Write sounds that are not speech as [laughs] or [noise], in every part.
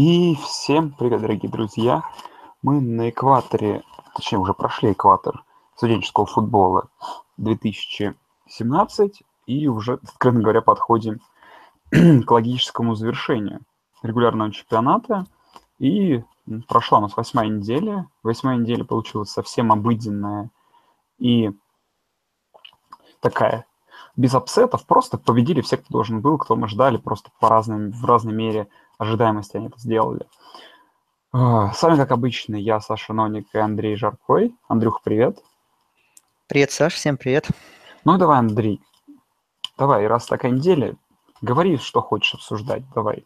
И всем привет, дорогие друзья. Мы на экваторе, точнее, уже прошли экватор студенческого футбола 2017 и уже, откровенно говоря, подходим [clears throat] к логическому завершению регулярного чемпионата. И прошла у нас восьмая неделя. Восьмая неделя получилась совсем обыденная и такая без апсетов, просто победили все, кто должен был, кто мы ждали, просто по разным, в разной мере ожидаемости они это сделали. А, с вами, как обычно, я, Саша Ноник и Андрей Жаркой. Андрюх, привет. Привет, Саш, всем привет. Ну давай, Андрей, давай, раз такая неделя, говори, что хочешь обсуждать, давай.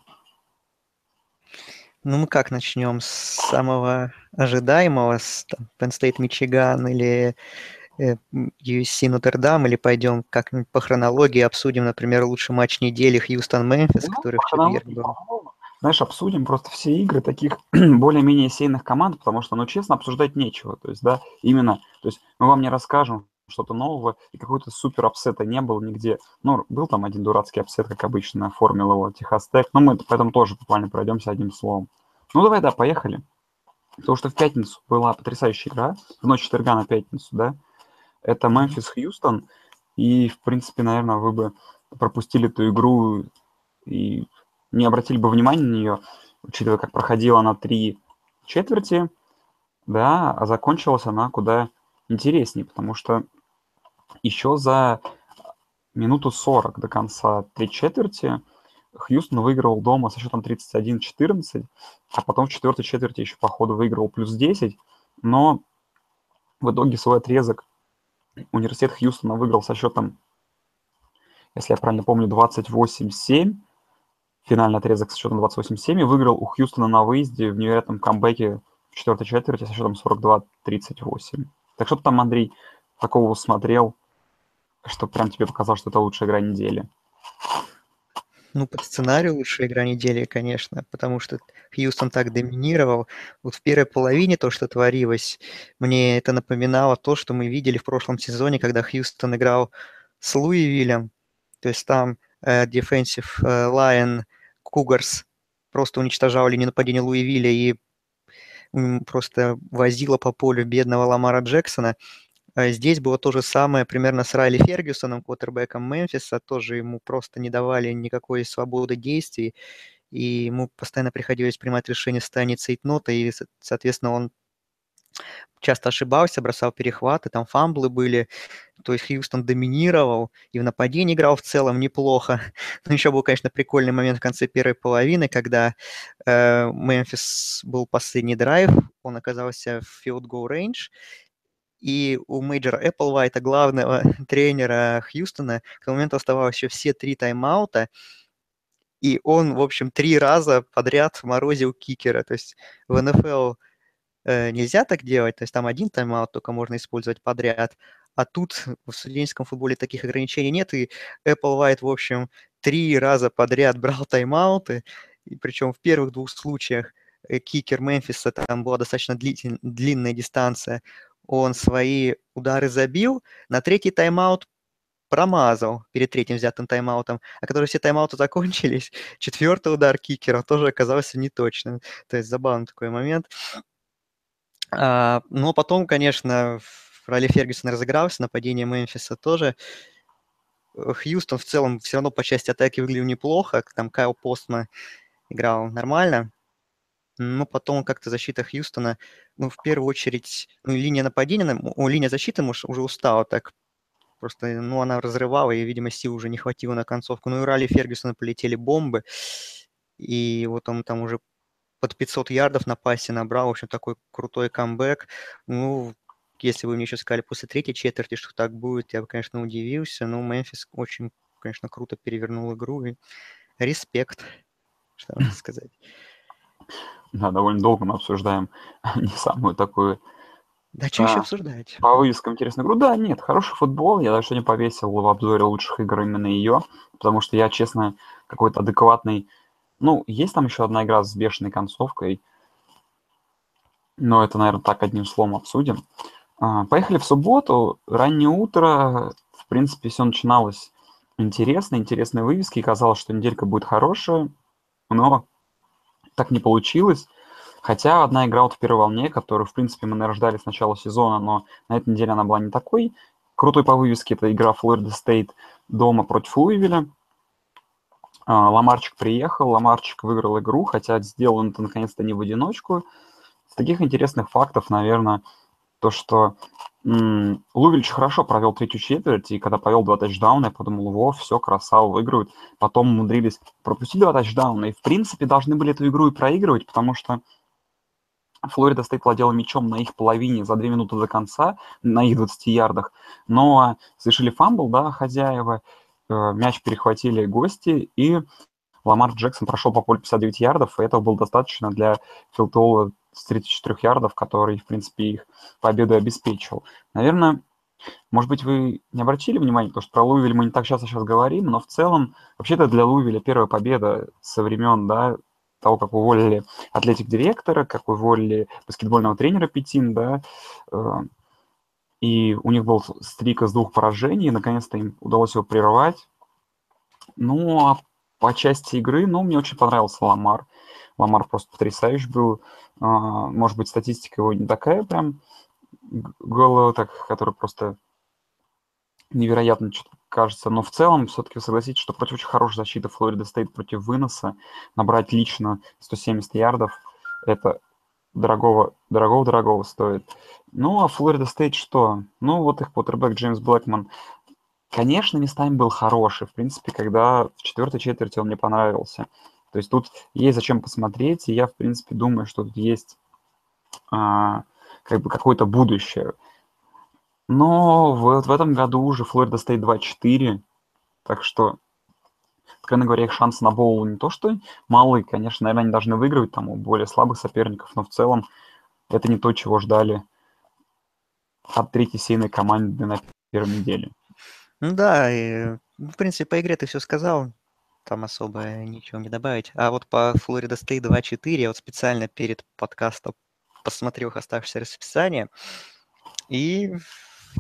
Ну мы как начнем? С самого ожидаемого, с там, Penn State Мичиган или э, USC Нотр-Дам, или пойдем как-нибудь по хронологии обсудим, например, лучший матч недели Хьюстон-Мемфис, Ну, который в четверг был. Знаешь, обсудим просто все игры таких [clears throat] более-менее сеяных команд, потому что, ну, честно, обсуждать нечего. То есть, да, именно, то есть мы вам не расскажем что-то нового, и какой-то супер upset а не было нигде. Ну, был там один дурацкий upset, как обычно, оформил его Техас Тек, но мы поэтому тоже буквально пройдемся одним словом. Ну, давай, да, поехали. Потому что в пятницу была потрясающая игра, в ночь четверга на пятницу, да, это Мемфис Хьюстон, и, в принципе, наверное, вы бы пропустили эту игру и не обратили бы внимания на нее, учитывая, как проходила она три четверти, да, а закончилась она куда интереснее, потому что еще за минуту 40 до конца три четверти Хьюстон выигрывал дома со счетом 31-14, а потом в четвертой четверти еще по ходу выигрывал плюс 10, но в итоге свой отрезок университет Хьюстона выиграл со счетом, если я правильно помню, 28-7, финальный отрезок со счетом 28-7, и выиграл у Хьюстона на выезде в невероятном камбэке в четвертой четверти со счетом 42-38. Так что ты там, Андрей, такого смотрел, что прям тебе показалось, что это лучшая игра недели? Ну, по сценарию лучшая игра недели, конечно, потому что Хьюстон так доминировал. Вот в первой половине то, что творилось, мне это напоминало то, что мы видели в прошлом сезоне, когда Хьюстон играл с Луивиллем. То есть там Defensive э, Line Cougars просто уничтожал линию нападения Луивилля и просто возила по полю бедного Ламара Джексона. А Здесь было то же самое примерно с Райли Фергюсоном, квотербеком Мемфиса. Тоже ему просто не давали никакой свободы действий. И ему постоянно приходилось принимать решение в состоянии цейтнота. И, со- соответственно, он часто ошибался, бросал перехваты, там фамблы были. То есть Хьюстон доминировал и в нападении играл в целом неплохо. [laughs] Но еще был, конечно, прикольный момент в конце первой половины, когда э, Мемфис был последний драйв, он оказался в field goal range, и у Мейджора Эпплвайта, главного [laughs] тренера Хьюстона, к тому моменту оставалось еще все три тайм-аута, и он, в общем, три раза подряд морозил кикера. То есть в НФЛ нельзя так делать, то есть там один тайм-аут только можно использовать подряд, а тут [laughs] в студенческом футболе таких ограничений нет, и Эпплвайт, в общем, три раза подряд [laughs] брал тайм-ауты, и причем в первых двух случаях э, кикер Мемфиса, там была достаточно длитель- длинная дистанция, он свои удары забил, на третий тайм-аут промазал перед третьим взятым тайм-аутом, а когда все тайм-ауты закончились, [laughs] четвертый удар кикера тоже оказался неточным. То есть забавный такой момент. А, но потом, конечно, в роли Фергюсона разыгрался, нападение Мемфиса тоже. Э, Хьюстон в целом все равно по части атаки выглядел неплохо, там Кайл Постма играл нормально, но потом как-то защита Хьюстона, ну, в первую очередь, ну, линия нападения, о, линия защиты может, уже устала так, просто, ну, она разрывала, и, видимо, сил уже не хватило на концовку. Ну, и Ралли Фергюсона полетели бомбы, и вот он там уже под 500 ярдов на пасе набрал, в общем, такой крутой камбэк. Ну, если бы мне еще сказали после третьей четверти, что так будет, я бы, конечно, удивился, но Мемфис очень, конечно, круто перевернул игру, и респект, что можно сказать. Да, довольно долго мы обсуждаем [laughs] не самую такую Да, что еще а, обсуждать? по вывескам интересную игру. Да, нет, хороший футбол. Я даже сегодня повесил в обзоре лучших игр именно ее, потому что я, честно, какой-то адекватный... Ну, есть там еще одна игра с бешеной концовкой, но это, наверное, так одним словом обсудим. А, Поехали в субботу. Раннее утро. В принципе, все начиналось интересно, интересные вывески. И казалось, что неделька будет хорошая, но так не получилось. Хотя одна игра вот в первой волне, которую, в принципе, мы, наверное, ждали с начала сезона, но на этой неделе она была не такой. Крутой по вывеске это игра Флорида Стейт дома против Луивиля. А, Ламарчик приехал, Ламарчик выиграл игру, хотя сделал он это наконец-то не в одиночку. С таких интересных фактов, наверное, то, что Лувильч хорошо провел третью четверть, и когда повел два тачдауна, я подумал, во, все, красава, выиграют. Потом умудрились пропустить два тачдауна, и, в принципе, должны были эту игру и проигрывать, потому что Флорида Стейт владела мячом на их половине за две минуты до конца, на их 20 ярдах, но совершили фамбл, да, хозяева, мяч перехватили гости, и Ламар Джексон прошел по полю 59 ярдов, и этого было достаточно для field goal а с 34 ярдов, который, в принципе, их победу обеспечил. Наверное, может быть, вы не обратили внимания, потому что про Луивиль мы не так часто сейчас говорим, но в целом, вообще-то для Луивиля первая победа со времен, да, того, как уволили атлетик-директора, как уволили баскетбольного тренера Петин, да, э, и у них был стрик из двух поражений, наконец-то им удалось его прервать. Ну, а по части игры, ну, мне очень понравился Ламар. Ламар просто потрясающий был. А, может быть, статистика его не такая прям голая, так, которая просто невероятно кажется. Но в целом, все-таки согласитесь, что против очень хорошей защиты Флорида стоит против выноса. Набрать лично 170 ярдов, это дорогого, дорогого, дорогого стоит. Ну, а Флорида Стейт что? Ну, вот их квотербек Джеймс Блэкман, конечно, местами был хороший. В принципе, когда в четвертой четверти он мне понравился. То есть тут есть зачем посмотреть, и я, в принципе, думаю, что тут есть а, как бы какое-то будущее. Но вот в этом году уже Флорида стоит 2-4, так что, откровенно говоря, их шансы на боул не то что малые, конечно, наверное, они должны выигрывать там у более слабых соперников, но в целом это не то, чего ждали от третьей сейной команды на первой неделе. Ну да, и, в принципе, по игре ты все сказал, там особо ничего не добавить. А вот по Флорида Стейт 2-4 я вот специально перед подкастом посмотрел их оставшееся расписание, и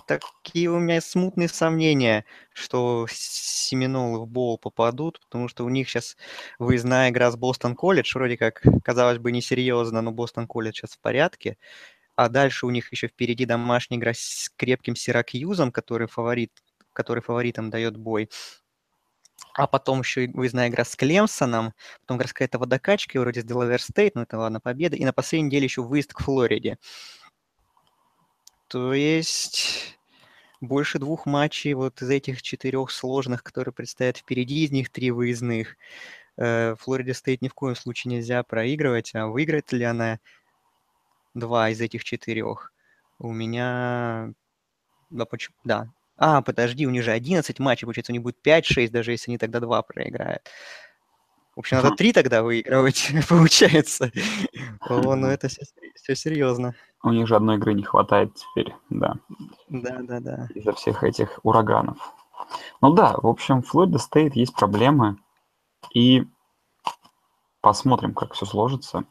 такие у меня смутные сомнения, что Семенолы в Боул попадут, потому что у них сейчас выездная игра с Бостон Колледж, вроде как, казалось бы, несерьезно, но Бостон Колледж сейчас в порядке. А дальше у них еще впереди домашняя игра с крепким Сиракьюзом, который фаворит, который фаворитам дает бой. А потом еще выездная игра с Клемсоном, потом игра с какая-то водокачкой вроде с Делавер Стейт, ну это ладно, победа. И на последней неделе еще выезд к Флориде. То есть больше двух матчей вот из этих четырех сложных, которые предстоят впереди, из них три выездных. Э, Флорида Стейт ни в коем случае нельзя проигрывать, а выиграет ли она два из этих четырех? У меня... Да, почему? Да. А, подожди, у них же 11 матчей, получается, у них будет 5-6, даже если они тогда два проиграют. В общем, надо три тогда выигрывать, [laughs] получается. О, ну это все, все серьезно. У них же одной игры не хватает теперь, да. Да, да, да. Из-за всех этих ураганов. Ну да, в общем, Флорида Стейт есть проблемы. И посмотрим, как все сложится.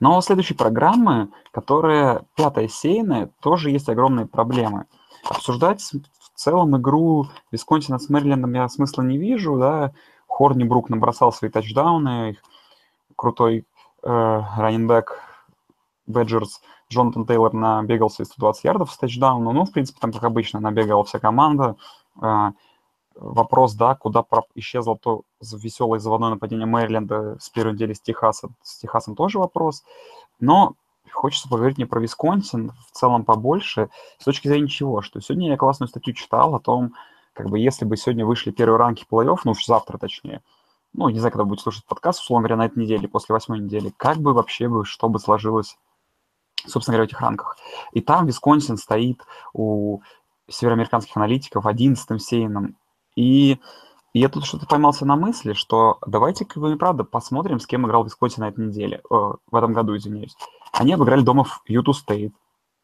Но у следующей программы, которая пятая сейная, тоже есть огромные проблемы. Обсуждать в целом игру Висконсина с Мэрилендом я смысла не вижу, да, Хорнибрук набросал свои тачдауны, крутой э, раненбэк Бэджерс Джонатан Тейлор набегался из 120 ярдов с тачдауна. Ну, в принципе, там, как обычно, набегала вся команда. Э, вопрос, да, куда исчезло то веселое заводное нападение Мэриленда с первой недели с Техаса. С Техасом тоже вопрос. Но хочется поговорить не про Висконсин, в целом побольше, с точки зрения чего, что сегодня я классную статью читал о том, как бы если бы сегодня вышли первые ранки плей-офф, ну уж завтра точнее, ну, не знаю, когда будет слушать подкаст, условно говоря, на этой неделе, после восьмой недели, как бы вообще бы, что бы сложилось, собственно говоря, в этих ранках. И там Висконсин стоит у североамериканских аналитиков одиннадцатым сеяном. И, и я тут что-то поймался на мысли, что давайте-ка вы, правда, посмотрим, с кем играл Висконсин на этой неделе, э, в этом году, извиняюсь. Они обыграли дома в Юту Стейт,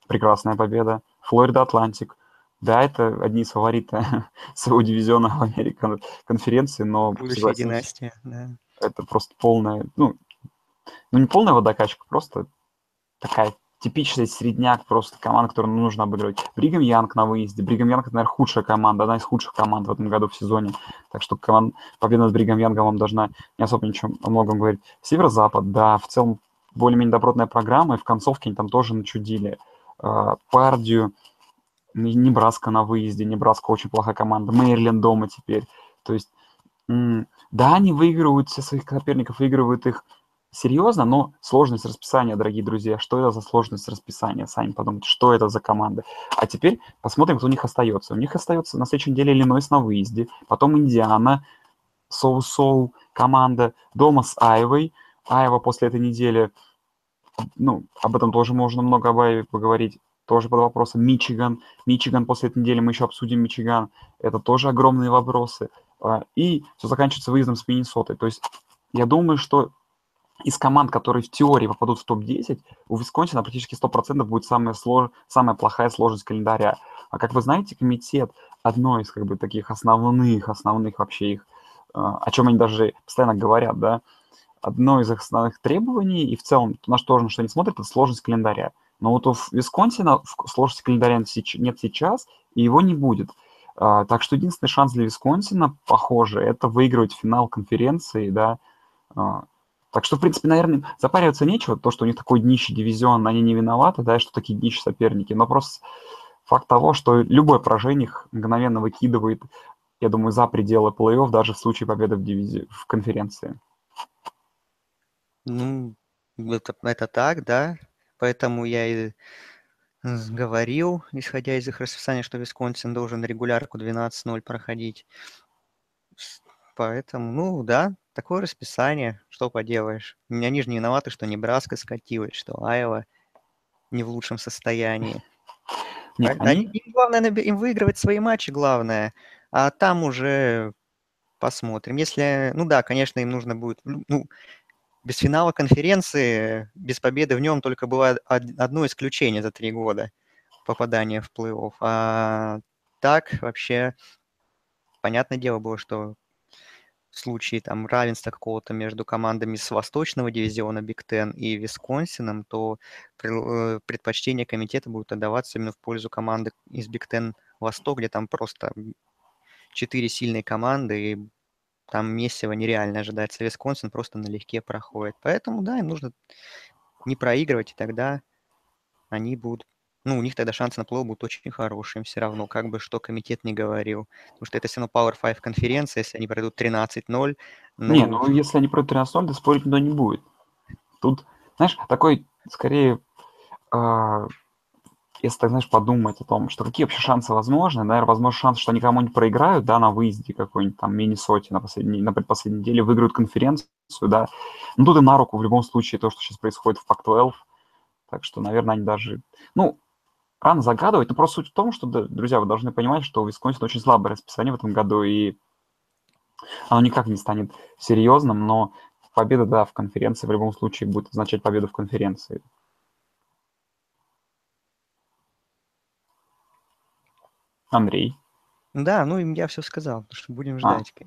прекрасная победа, Флорида Атлантик, да, это одни из фаворитов [laughs] своего дивизиона в Америке конференции, но... Будущая династия, да. Это просто полная, ну, ну не полная водокачка, просто такая типичный средняк просто команда, которую нужно обыгрывать. Бригам Янг на выезде. Бригам Янг, это, наверное, худшая команда, одна из худших команд в этом году в сезоне. Так что команд... победа над Бригам Янгом вам должна не особо ничего о многом говорить. Северо-запад, да, в целом более-менее добротная программа, и в концовке они там тоже начудили. А, Пардию, Небраска на выезде, Небраска очень плохая команда, Мэриленд дома теперь. То есть, да, они выигрывают все своих соперников, выигрывают их серьезно, но сложность расписания, дорогие друзья, что это за сложность расписания, сами подумайте, что это за команды. А теперь посмотрим, кто у них остается. У них остается на следующей неделе Иллинойс на выезде, потом Индиана, Соу-Соу команда, дома с Айвой. Айва после этой недели, ну, об этом тоже можно много поговорить, тоже под вопросом. Мичиган, Мичиган после этой недели мы еще обсудим Мичиган, это тоже огромные вопросы. А, и все заканчивается выездом с Миннесотой. То есть я думаю, что из команд, которые в теории попадут в топ-10, у Висконсина практически 100% будет самая, слож... самая плохая сложность календаря. А как вы знаете, комитет одно из как бы таких основных, основных вообще их, а, о чем они даже постоянно говорят, да, одно из их основных требований, и в целом на что на что они смотрят, это сложность календаря. Но вот у Висконсина сложности календаря нет сейчас, и его не будет. А, так что единственный шанс для Висконсина, похоже, это выигрывать финал конференции, да, а, так что, в принципе, наверное, запариваться нечего. То, что у них такой днище дивизион, они не виноваты, да, что такие днище соперники. Но просто факт того, что любой поражение их мгновенно выкидывает, я думаю, за пределы плей-офф, даже в случае победы в, дивизи... в конференции. Ну, это, это так, да. Поэтому я и говорил, исходя из их расписания, что Висконсин должен регулярку 12-0 проходить. Поэтому, ну да, такое расписание, что поделаешь. Они же не виноваты, что Небраска скатилась, что Айва не в лучшем состоянии. [laughs] Нет, они... Им главное им выигрывать свои матчи, главное. А там уже посмотрим. Если, ну да, конечно, им нужно будет, ну, без финала конференции, без победы в нем только было одно исключение за три года попадания в плей-офф. А так вообще понятное дело было, что в случае там равенства какого-то между командами с восточного дивизиона Биг Тен и Висконсином, то э, предпочтение комитета будет отдаваться именно в пользу команды из Биг Тен Восток, где там просто четыре сильные команды, и там месиво нереально ожидается. Висконсин просто налегке проходит. Поэтому, да, им нужно не проигрывать, и тогда они будут ну, у них тогда шансы на плей будут очень хорошие все равно, как бы что комитет не говорил. Потому что это все равно Power 5 конференция, если они пройдут 13-0. Ну... Не, ну если они пройдут 13-0, то спорить никто не будет. Тут, знаешь, такой, скорее, э, если так, знаешь, подумать о том, что какие вообще шансы возможны, наверное, возможно шанс, что они кому-нибудь проиграют, да, на выезде какой-нибудь там Миннесоте на, последней, на предпоследней неделе, выиграют конференцию, да. Ну, тут и на руку в любом случае то, что сейчас происходит в Пак-12. Так что, наверное, они даже... Ну, рано загадывать, но просто суть в том, что, друзья, вы должны понимать, что у Висконсина очень слабое расписание в этом году, и оно никак не станет серьезным, но победа, да, в конференции в любом случае будет означать победу в конференции. Андрей. Да, ну я все сказал, что будем а, ждать. А,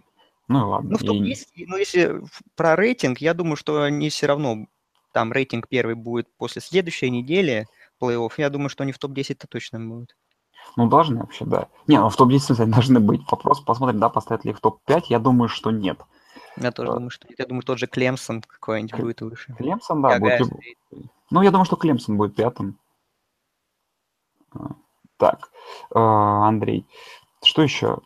ну ладно. Ну, в том, я... если, ну, если про рейтинг, я думаю, что они все равно, там рейтинг первый будет после следующей недели, плей-офф, я думаю, что они в топ-10-то точно будут. Ну, должны вообще, да. Не, ну в топ-10 должны быть. Вопрос, посмотрим, да, поставят ли их в топ-5. Я думаю, что нет. Я тоже а... думаю, что нет. Я думаю, тот же Клемсон какой-нибудь К... будет выше. Клемсон, да, будет. Ну, я думаю, что Клемсон будет пятым. Так, а, Андрей, что еще?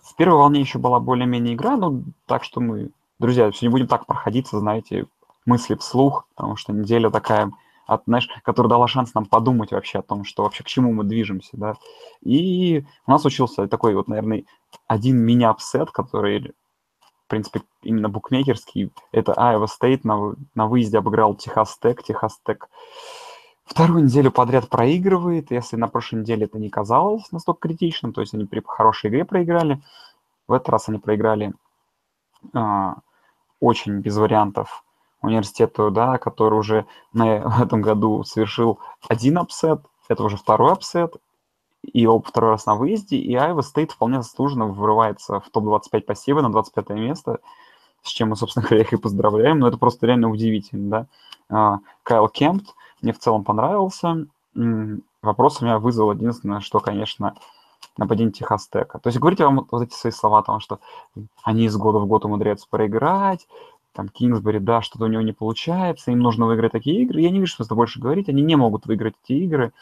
В первой волне еще была более-менее игра, ну, так что мы, друзья, все не будем так проходиться, знаете, мысли вслух, потому что неделя такая от, знаешь, которая дала шанс нам подумать вообще о том, что вообще к чему мы движемся, да. И у нас случился такой вот, наверное, один мини-апсет, который, в принципе, именно букмекерский. Это Iowa State на, на выезде обыграл Техас Тек. Техас Тек вторую неделю подряд проигрывает. Если на прошлой неделе это не казалось настолько критичным, то есть они при хорошей игре проиграли, в этот раз они проиграли а, очень без вариантов университету, да, который уже на, [laughs] в этом году совершил один upset, это уже второй upset, и оба второй раз на выезде, и Айова Стейт вполне заслуженно вырывается в топ-25 посева на 25 место, с чем мы, собственно говоря, их и поздравляем, но это просто реально удивительно, да. А, Кайл Кемпт мне в целом понравился. Вопрос у меня вызвал единственное, что, конечно, нападение Техас Тека. То есть говорите вам вот эти свои слова о том, что они из года в год умудряются проиграть, там Кингсбери, да, что-то у него не получается, им нужно выиграть такие игры. Я не вижу смысла больше говорить, они не могут выиграть эти игры.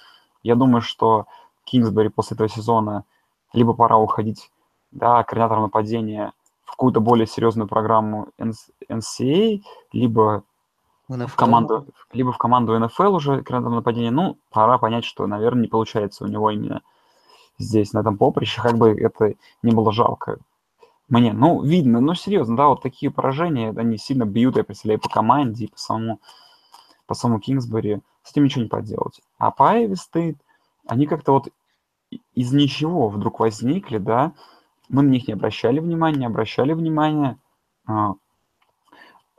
Я думаю, что Кингсбери после этого сезона либо пора уходить, да, координатором нападения в какую-то более серьезную программу NCAA, либо в команду, либо в команду NFL уже координатором нападения. Ну, пора понять, что, наверное, не получается у него именно здесь, на этом поприще, как бы это не было жалко мне. Ну, видно, ну, серьезно, да, вот такие поражения, они сильно бьют, я представляю, по команде и по самому, по самому Кингсбери. С этим ничего не поделать. А по Айви Стейт, они как-то вот из ничего вдруг возникли, да, мы на них не обращали внимания, не обращали внимания.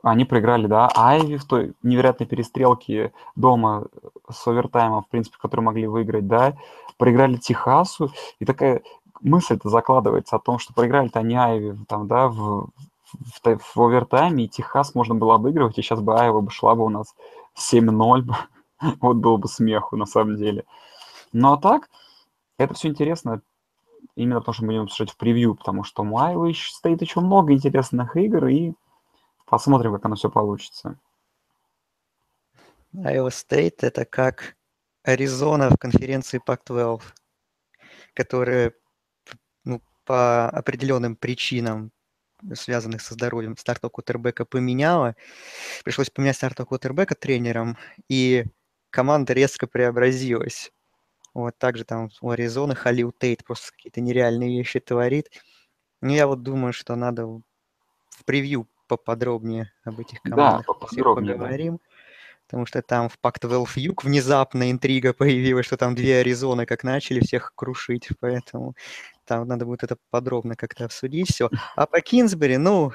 А, они проиграли, да, Айви в той невероятной перестрелке дома с овертаймом, в принципе, который могли выиграть, да, проиграли Техасу, и такая мысль-то закладывается о том, что проиграли-то они Айви там, да, в, в, в овертайме, и Техас можно было обыгрывать, и сейчас бы Айва бы шла бы у нас 7-0, [laughs] вот было бы смеху на самом деле. Ну а так, это все интересно именно потому, что мы будем слушать в превью, потому что у Айвы стоит еще много интересных игр, и посмотрим, как оно все получится. Iowa State — это как Аризона в конференции Pac-12, которая ну, по определенным причинам, связанных со здоровьем стартового кутербека, поменяла. Пришлось поменять стартового кутербека тренером, и команда резко преобразилась. Вот также там у Аризоны Халил Тейт просто какие-то нереальные вещи творит. Ну, я вот думаю, что надо в превью поподробнее об этих командах да, поподробнее, поговорим. Да. Потому что там в Pac-12 Юг внезапно интрига появилась, что там две Аризоны как начали всех крушить, поэтому там надо будет это подробно как-то обсудить все. А по Кинсбери, ну,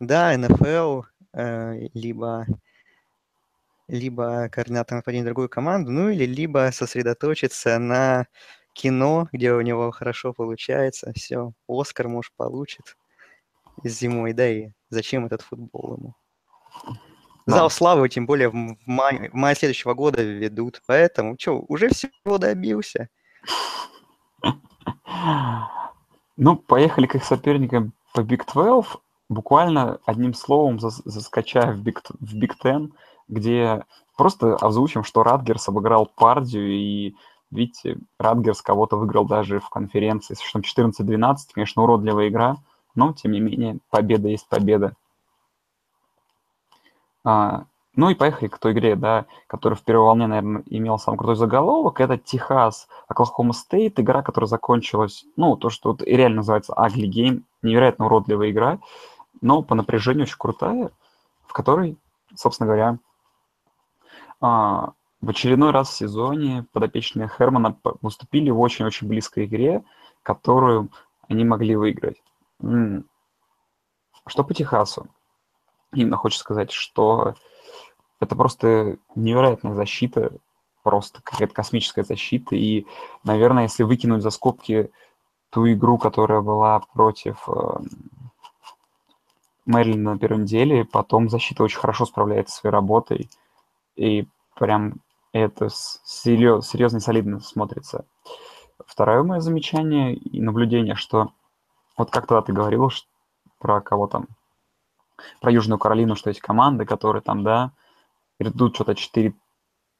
да, НФЛ, э, либо либо координатор нападения другой команды, ну или либо сосредоточиться на кино, где у него хорошо получается, все, Оскар, может, получит зимой, да и зачем этот футбол ему? Зал славы, тем более в мае, в мае следующего года ведут, поэтому, что, уже всего добился. Ну, поехали к их соперникам по Big 12, буквально одним словом заскочая в Big, в Big Ten, где просто озвучим, что Радгерс обыграл Пардию, и, видите, Радгерс кого-то выиграл даже в конференции счетом 14-12, конечно, уродливая игра, но, тем не менее, победа есть победа. А, ну и поехали к той игре, да, которая в первой волне, наверное, имела самый крутой заголовок. Это Техас, Оклахома Стейт, игра, которая закончилась, ну, то, что вот реально называется Ugly Game, невероятно уродливая игра, но по напряжению очень крутая, в которой, собственно говоря, а, в очередной раз в сезоне подопечные Хермана выступили в очень-очень близкой игре, которую они могли выиграть. Что по Техасу? Именно хочется сказать, что это просто невероятная защита, просто какая-то космическая защита. И, наверное, если выкинуть за скобки ту игру, которая была против э, Мэрилина на первом деле, потом защита очень хорошо справляется со своей работой. И прям это серьез, серьезно и солидно смотрится. Второе мое замечание и наблюдение, что вот как тогда ты говорил что, про кого там, про Южную Каролину, что есть команды, которые там, да, идут что-то 4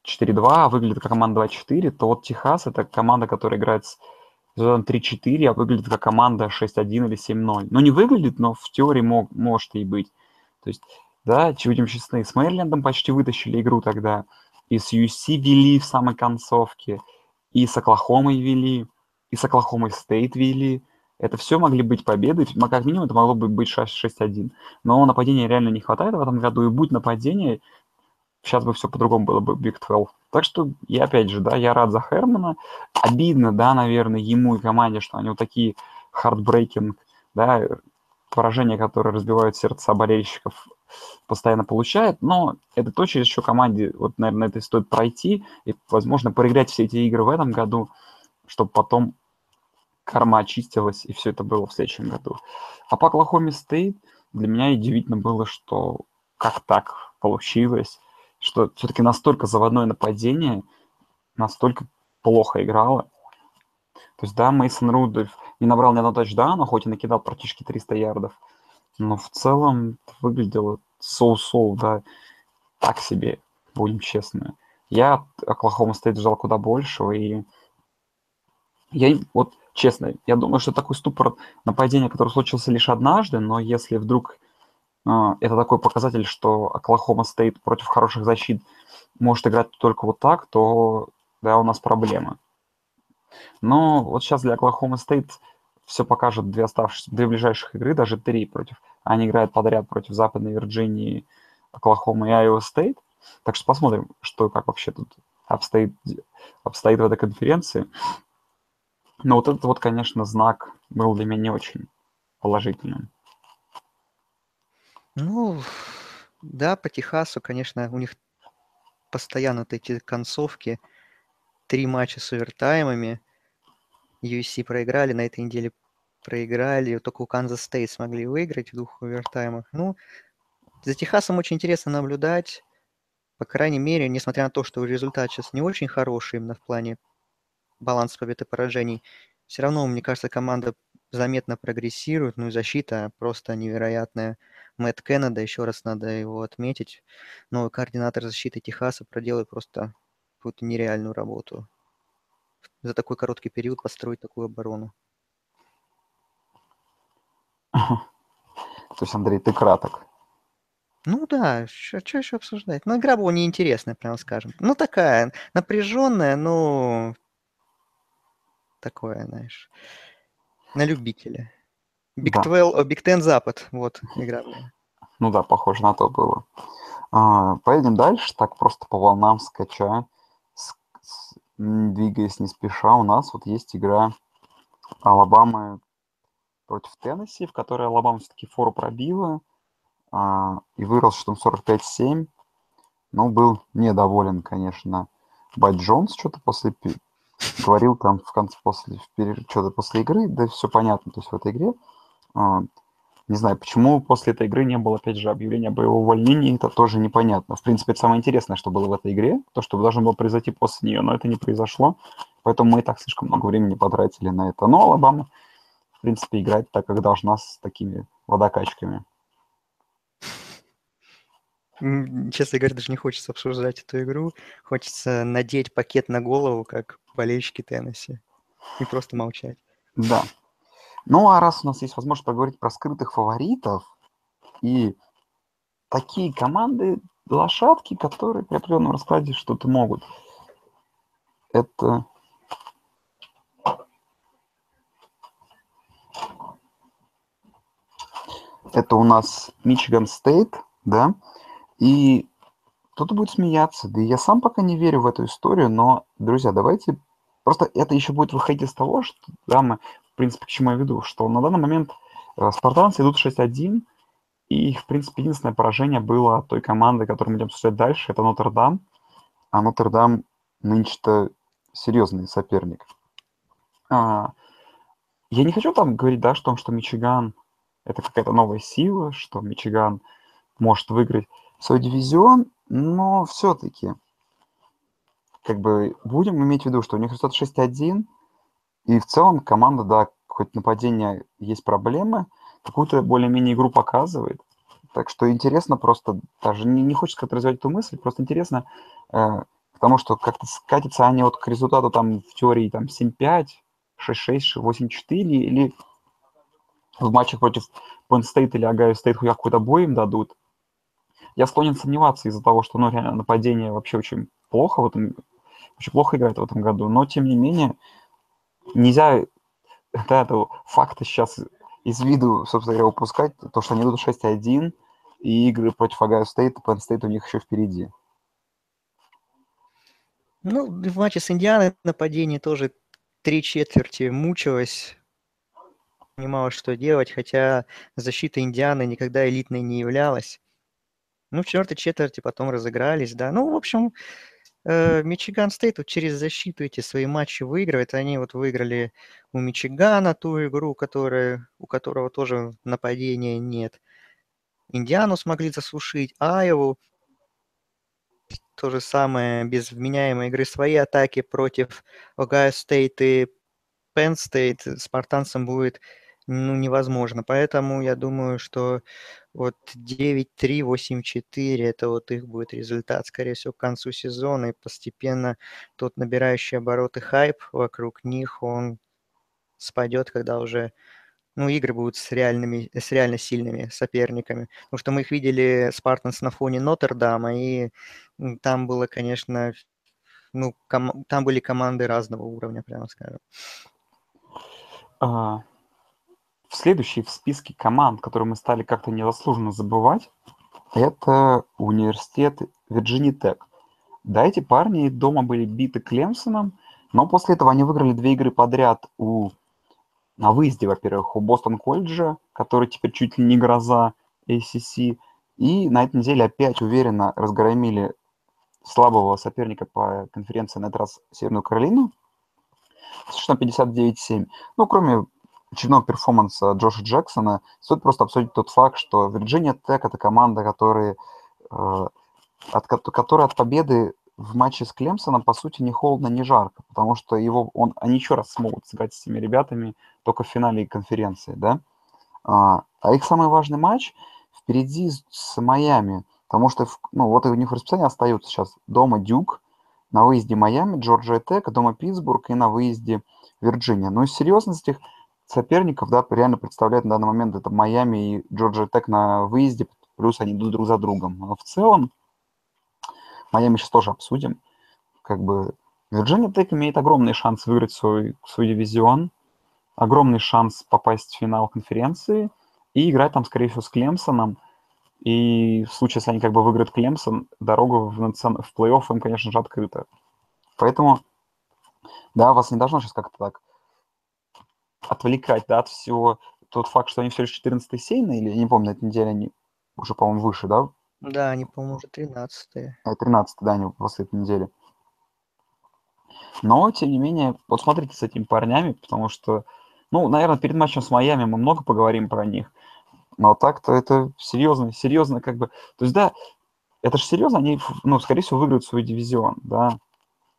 4-2, а выглядит как команда 2-4, то вот Техас это команда, которая играет с результатом 3-4, а выглядит как команда 6-1 или 7-0. Ну, не выглядит, но в теории мог, может и быть. То есть, да, будем честны, с Мэрилендом почти вытащили игру тогда и с UC вели в самой концовке, и с Оклахомой вели, и с Оклахомой Стейт вели. Это все могли быть победы, как минимум это могло бы быть 6-1. Но нападения реально не хватает в этом году, и будь нападение, сейчас бы все по-другому было бы Big 12. Так что я опять же, да, я рад за Хермана. Обидно, да, наверное, ему и команде, что они вот такие heartbreaking, да, поражения, которые разбивают сердца болельщиков, постоянно получает, но это то, через что команде, вот, наверное, это стоит пройти и, возможно, проиграть все эти игры в этом году, чтобы потом карма очистилась, и все это было в следующем году. А по Оклахоме Стейт для меня удивительно было, что как так получилось, что все-таки настолько заводное нападение, настолько плохо играло. То есть, да, Мейсон Рудольф не набрал ни одного тачдауна, хоть и накидал практически 300 ярдов, но в целом выглядело соу-соу, да, так себе, будем честны. Я Оклахома Стейт ждал куда большего, и я вот честно, я думаю, что такой ступор нападения, который случился лишь однажды, но если вдруг э, это такой показатель, что Оклахома Стейт против хороших защит может играть только вот так, то да, у нас проблемы. Но вот сейчас для Оклахома Стейт все покажет две оставшиеся, две ближайших игры, даже три против. Они играют подряд против Западной Вирджинии, Оклахома и Айова Стейт. Так что посмотрим, что как вообще тут обстоит, обстоит в этой конференции. Но вот этот вот, конечно, знак был для меня не очень положительным. Ну, да, по Техасу, конечно, у них постоянно вот эти концовки. Три матча с овертаймами. USC проиграли, на этой неделе проиграли. Только у Канзас Стейт смогли выиграть в двух овертаймах. Ну, за Техасом очень интересно наблюдать. По крайней мере, несмотря на то, что результат сейчас не очень хороший именно в плане баланс побед и поражений. Все равно, мне кажется, команда заметно прогрессирует, ну и защита просто невероятная. Мэтт Кеннеда, еще раз надо его отметить, новый координатор защиты Техаса проделает просто какую-то нереальную работу. За такой короткий период построить такую оборону. То есть, Андрей, ты краток. Ну да, что еще обсуждать? Ну, игра была неинтересная, прямо скажем. Ну, такая напряженная, но такое, знаешь, на любителя. Big, да. 12, Big Ten Запад, вот игра была. Ну да, похоже на то было. А, поедем дальше, так просто по волнам скача, с, с, двигаясь не спеша. У нас вот есть игра Алабамы против Теннесси, в которой Алабама все-таки фору пробила а, и вырос что 45-7. Но был недоволен, конечно, Бат Джонс что-то после говорил там в конце, после, что-то после игры, да все понятно, то есть в этой игре, э, не знаю, почему после этой игры не было, опять же, объявления об его увольнении, это тоже непонятно. В принципе, это самое интересное, что было в этой игре, то, что должно было произойти после нее, но это не произошло, поэтому мы и так слишком много времени потратили на это. Но Алабама, в принципе, играть так, как должна, с такими водокачками. Честно говоря, даже не хочется обсуждать эту игру. Хочется надеть пакет на голову, как болельщики Теннесси, и просто молчать. Да. Ну, а раз у нас есть возможность поговорить про скрытых фаворитов и такие команды, лошадки, которые при определенном раскладе что-то могут. Это это у нас Мичиган Стейт, да, и кто-то будет смеяться, да и я сам пока не верю в эту историю, но, друзья, давайте... Просто это еще будет выходить из того, что, да, мы, в принципе, к чему я веду, что на данный момент э, спартанцы идут 6-1, и, в принципе, единственное поражение было той команды, которую мы идем обсуждать дальше, это Нотр-Дам. А Нотр-Дам нынче-то серьезный соперник. А, я не хочу там говорить, да, что, что Мичиган это какая-то новая сила, что Мичиган может выиграть свой дивизион, но все-таки как бы будем иметь в виду, что у них результат 6-1, и в целом команда, да, хоть нападение есть проблемы, какую-то более-менее игру показывает. Так что интересно просто, даже не, не хочется как-то развивать эту мысль, просто интересно, э, потому что как-то скатятся они вот к результату там в теории там 7-5, 6-6, 8-4, или в матчах против Penn State или Ohio State какой-то бой им дадут, я склонен сомневаться из-за того, что ну, реально нападение вообще очень плохо в этом, очень плохо играет в этом году. Но, тем не менее, нельзя да, этого факта сейчас из виду, собственно говоря, упускать, то, что они идут 6-1, и игры против Огайо Стейт и Penn у них еще впереди. Ну, в матче с Индианой нападение тоже три четверти мучилось, понимала, что делать, хотя защита Индианы никогда элитной не являлась. Ну, в четвертой четверти потом разыгрались, да. Ну, в общем, Мичиган Стейт вот через защиту эти свои матчи выигрывает. Они вот выиграли у Мичигана ту игру, которая, у которого тоже нападения нет. Индиану смогли засушить, Айову. то же самое без вменяемой игры своей атаки против Огайо Стейт и Penn State спартанцам будет ну, невозможно. Поэтому я думаю, что вот 9-3, 8-4 это вот их будет результат, скорее всего, к концу сезона. И постепенно тот набирающий обороты хайп вокруг них, он спадет, когда уже ну, игры будут с, реальными, с реально сильными соперниками. Потому что мы их видели, Спартанс, на фоне Нотр-Дама, и там было, конечно, ну, ком- там были команды разного уровня, прямо скажем. А, в следующей в списке команд, которые мы стали как-то незаслуженно забывать, это университет Вирджини Тек. Да, эти парни дома были биты Клемсоном, но после этого они выиграли две игры подряд у на выезде, во-первых, у Бостон колледжа, который теперь чуть ли не гроза ACC, и на этой неделе опять уверенно разгромили слабого соперника по конференции на этот раз Северную Каролину с счетом 59-7. Ну, кроме очередного перформанса Джоша Джексона, стоит просто обсудить тот факт, что Вирджиния Тек – это команда, которая, э, от, которая от победы в матче с Клемсоном, по сути, не холодно, не жарко, потому что его, он, они еще раз смогут сыграть с этими ребятами только в финале конференции, да. А, а их самый важный матч впереди с Майами, потому что, ну, вот у них в расписании остаются сейчас дома Дюк, на выезде Майами, Джорджия Тек, дома Питтсбург и на выезде Вирджиния. Но из серьезности этих соперников, да, реально представляет на данный момент это Майами и Джорджия Тек на выезде, плюс они идут друг за другом. Но в целом Майами сейчас тоже обсудим. Как бы Вирджиния Тек имеет огромный шанс выиграть свой, свой дивизион, огромный шанс попасть в финал конференции и играть там, скорее всего, с Клемсоном. И в случае, если они как бы выиграют Клемсон, дорога в, национ... в плей-офф им, конечно же, открыта. Поэтому, да, вас не должно сейчас как-то так отвлекать, да, от всего тот факт, что они все лишь 14 сейны, или, я не помню, на этой неделе они уже, по-моему, выше, да, да, они, по-моему, уже 13-е. 13 да, они после этой недели. Но, тем не менее, вот смотрите с этими парнями, потому что, ну, наверное, перед матчем с Майами мы много поговорим про них. Но так-то это серьезно, серьезно как бы... То есть, да, это же серьезно, они, ну, скорее всего, выиграют свой дивизион, да.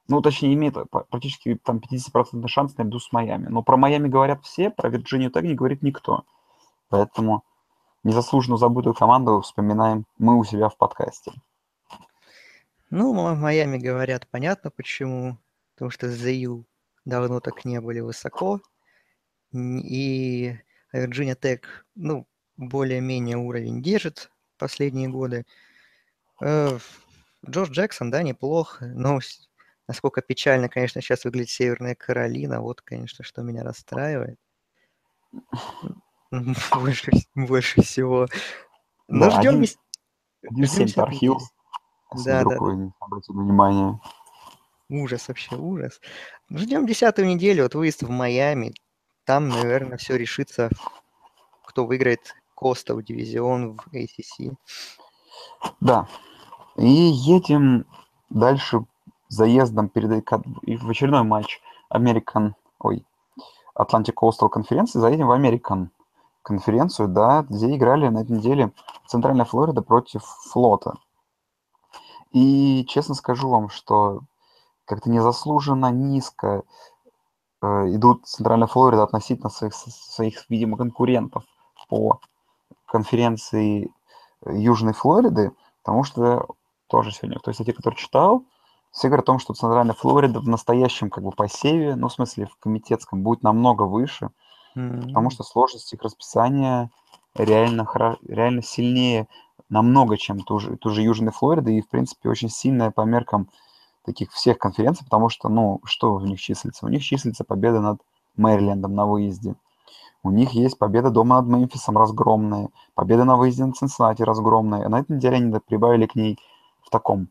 Ну, точнее, имеет практически там 50% шанс наряду с Майами. Но про Майами говорят все, про Вирджинию так не говорит никто. Поэтому незаслуженно забытую команду вспоминаем мы у себя в подкасте. Ну, в Майами говорят, понятно почему. Потому что ZU давно так не были высоко. И Virginia Tech, ну, более-менее уровень держит последние годы. Э, Джордж Джексон, да, неплохо, но насколько печально, конечно, сейчас выглядит Северная Каролина, вот, конечно, что меня расстраивает. [laughs] больше, больше всего. Но да, ждем... Ждем Тархил. Да, да. Обратите внимание. Ужас вообще, ужас. Ждем десятую неделю, вот выезд в Майами. Там, наверное, все решится, кто выиграет Костов дивизион в ACC. Да. И едем дальше заездом перед в очередной матч American, ой, Atlantic Coastal конференции, заедем в American конференцию, да, где играли на этой неделе Центральная Флорида против Флота. И честно скажу вам, что как-то незаслуженно низко э, идут Центральная Флорида относительно своих, своих, видимо, конкурентов по конференции Южной Флориды, потому что тоже сегодня, то есть те, который читал, говорят о том, что Центральная Флорида в настоящем как бы посеве, ну, в смысле, в комитетском, будет намного выше, Mm-hmm. Потому что сложность их расписания реально, реально сильнее намного, чем ту же, ту же Южной Флориды, и, в принципе, очень сильная по меркам таких всех конференций, потому что, ну, что у них числится? У них числится победа над Мэрилендом на выезде. У них есть победа дома над Мемфисом разгромная, победа на выезде над Цинциннати разгромная. А на этой неделе они прибавили к ней в таком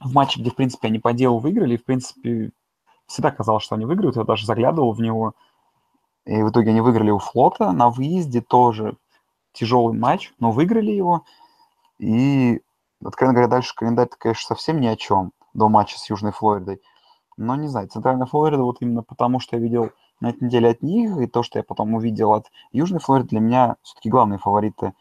в матче, где, в принципе, они по делу выиграли, и, в принципе, всегда казалось, что они выиграют, я даже заглядывал в него, и в итоге они выиграли у флота. На выезде тоже тяжелый матч, но выиграли его. И, откровенно говоря, дальше календарь, конечно, совсем ни о чем до матча с Южной Флоридой. Но не знаю, Центральная Флорида, вот именно потому, что я видел на этой неделе от них, и то, что я потом увидел от Южной Флориды, для меня все-таки главные фавориты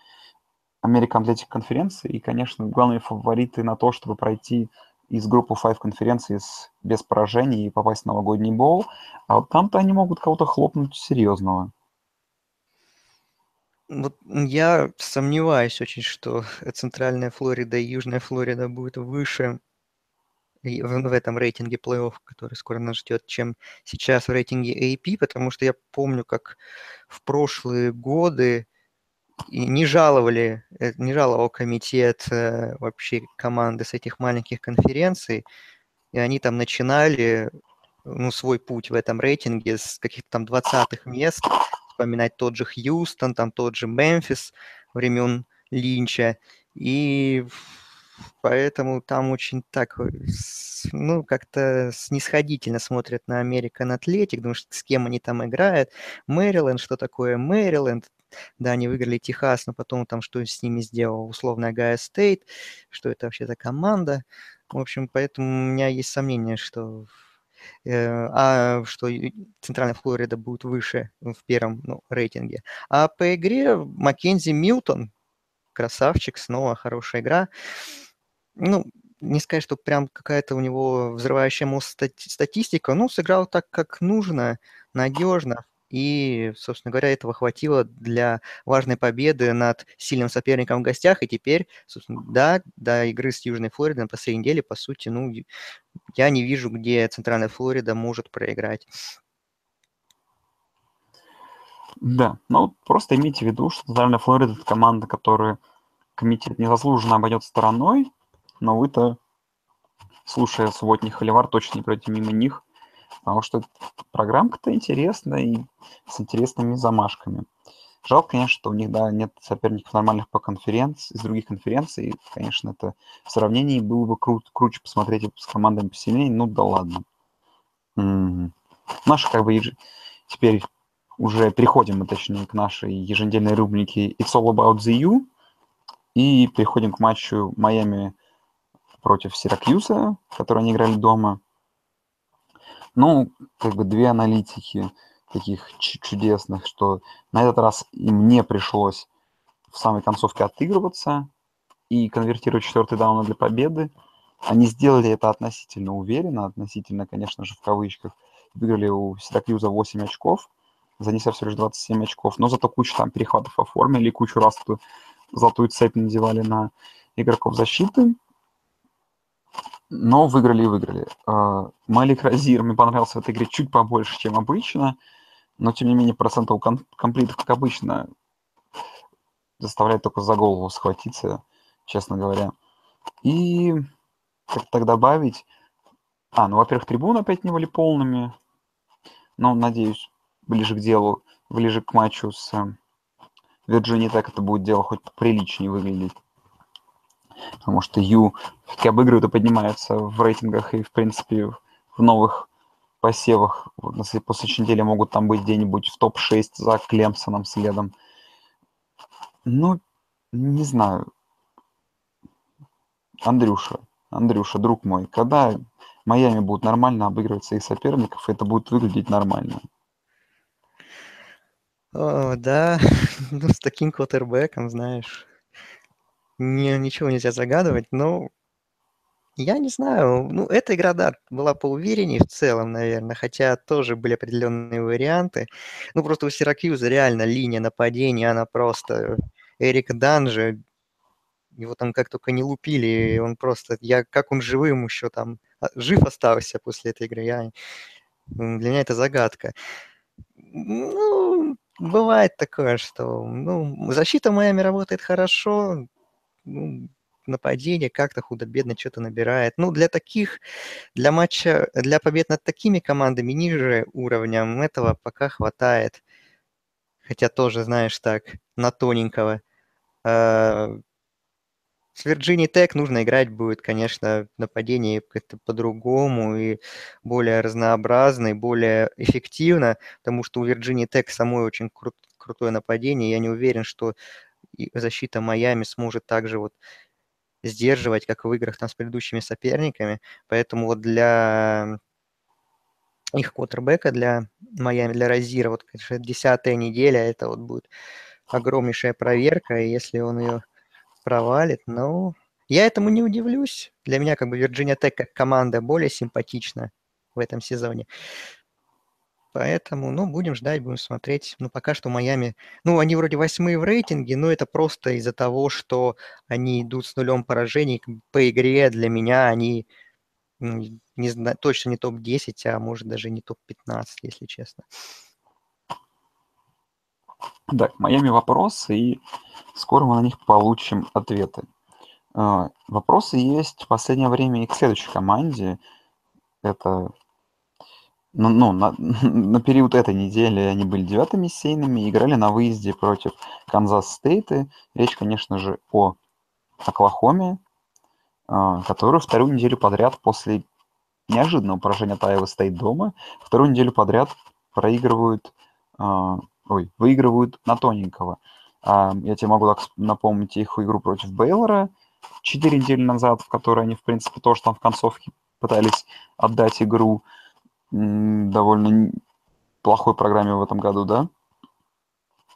American Athletic конференции, и, конечно, главные фавориты на то, чтобы пройти из группы Five конференции без поражений и попасть в новогодний боул, а вот там-то они могут кого-то хлопнуть серьезного. Вот я сомневаюсь очень, что [laughs] Центральная Флорида и Южная Флорида будет выше в этом рейтинге плей-офф, который скоро нас ждет, чем сейчас в рейтинге AP, потому что я помню, как в прошлые годы и не жаловали, э, не жаловал комитет э, вообще команды с этих маленьких конференций, и они там начинали ну, свой путь в этом рейтинге с каких-то там 20-х мест, вспоминать тот же Хьюстон, там тот же Мемфис времен Линча, и поэтому там очень так, ну, как-то снисходительно смотрят на American Athletic, потому что с кем они там играют. Мэриленд, что такое Мэриленд? Да, они выиграли Техас, но потом там что с ними сделал условно Гайя Стейт, что это вообще за команда. В общем, поэтому у меня есть сомнение, что э, а что Центральная Флорида будет выше в первом ну, рейтинге. А по игре Маккензи Милтон, красавчик, снова хорошая игра. Ну, не сказать, что прям какая-то у него взрывающая мозг статистика, ну, сыграл так, как нужно, надежно, и, собственно говоря, этого хватило для важной победы над сильным соперником в гостях. И теперь, собственно, да, до игры с Южной Флоридой на последней неделе, по сути, ну, я не вижу, где Центральная Флорида может проиграть. Да, ну просто имейте в виду, что Центральная Флорида – это команда, которую комитет незаслуженно обойдет стороной, но вы-то, слушая субботний холивар, точно не пройдете мимо них. Потому что программка-то интересная и с интересными замашками. Жалко, конечно, что у них, да, нет соперников нормальных по конференции, из других конференций. Конечно, это в сравнении было бы кру- круче посмотреть с командами посильнее. Ну да ладно. М-м. Наши как бы еж... теперь уже переходим мы, точнее, к нашей еженедельной рубрике It's All About the U. И переходим к матчу Майами против Сиракьюса, который они играли дома. Ну, как бы две аналитики таких чудесных, что на этот раз им не пришлось в самой концовке отыгрываться и конвертировать четвертый даун для победы. Они сделали это относительно уверенно, относительно, конечно же, в кавычках. Выиграли у Сиракьюза 8 очков, занеся всего лишь 27 очков, но зато кучу там перехватов оформили, кучу раз эту золотую цепь надевали на игроков защиты но выиграли и выиграли. А, Малик Разир мне понравился в этой игре чуть побольше, чем обычно, но тем не менее процентов комплитов, как обычно, заставляет только за голову схватиться, честно говоря. И как так добавить? А, ну, во-первых, трибуны опять не были полными, но, надеюсь, ближе к делу, ближе к матчу с Вирджинией так это будет дело хоть приличнее выглядеть потому что Ю все-таки обыгрывают и поднимаются в рейтингах и, в принципе, в новых посевах. Вот, на следующей неделе могут там быть где-нибудь в топ-6 за Клемсоном следом. Ну, не знаю. Андрюша, Андрюша, друг мой, когда Майами будут нормально обыгрывать своих соперников, это будет выглядеть нормально. О, да, [laughs] ну, с таким квотербеком, знаешь, не, ничего нельзя загадывать, но я не знаю. Ну, эта игра, да, была поувереннее в целом, наверное, хотя тоже были определенные варианты. Ну, просто у Сиракьюза реально линия нападения, она просто... Эрик Данжи, его там как только не лупили, он просто... Я, как он живым еще там... А, жив остался после этой игры, я... Для меня это загадка. Ну, бывает такое, что ну, защита Майами работает хорошо, ну, нападение как-то худо-бедно что-то набирает. Ну, для таких, для матча, для побед над такими командами ниже уровнем этого пока хватает. Хотя тоже, знаешь, так, на тоненького. А, с Virginia Tech нужно играть будет, конечно, нападение как-то по-другому и более разнообразно, и более эффективно, потому что у Virginia Tech самой очень кру- крутое нападение. Я не уверен, что и защита Майами сможет также вот сдерживать, как в играх там с предыдущими соперниками. Поэтому вот для их квотербека, для Майами, для Розира, вот, конечно, десятая неделя, это вот будет огромнейшая проверка, и если он ее провалит. Но я этому не удивлюсь. Для меня как бы Вирджиния Тек как команда более симпатична в этом сезоне. Поэтому, ну, будем ждать, будем смотреть. Ну, пока что Майами... Ну, они вроде восьмые в рейтинге, но это просто из-за того, что они идут с нулем поражений. По игре для меня они не знаю, точно не топ-10, а может даже не топ-15, если честно. Да, Майами вопросы, и скоро мы на них получим ответы. А, вопросы есть в последнее время и к следующей команде. Это ну, ну на, [laughs] на период этой недели они были девятыми сейными, играли на выезде против Канзас Стейта. Речь, конечно же, о Оклахоме, а, которую вторую неделю подряд после неожиданного поражения от Айва дома, вторую неделю подряд проигрывают, а, ой, выигрывают на тоненького. А, я тебе могу так напомнить их игру против Бейлора четыре недели назад, в которой они, в принципе, тоже там в концовке пытались отдать игру довольно плохой программе в этом году, да?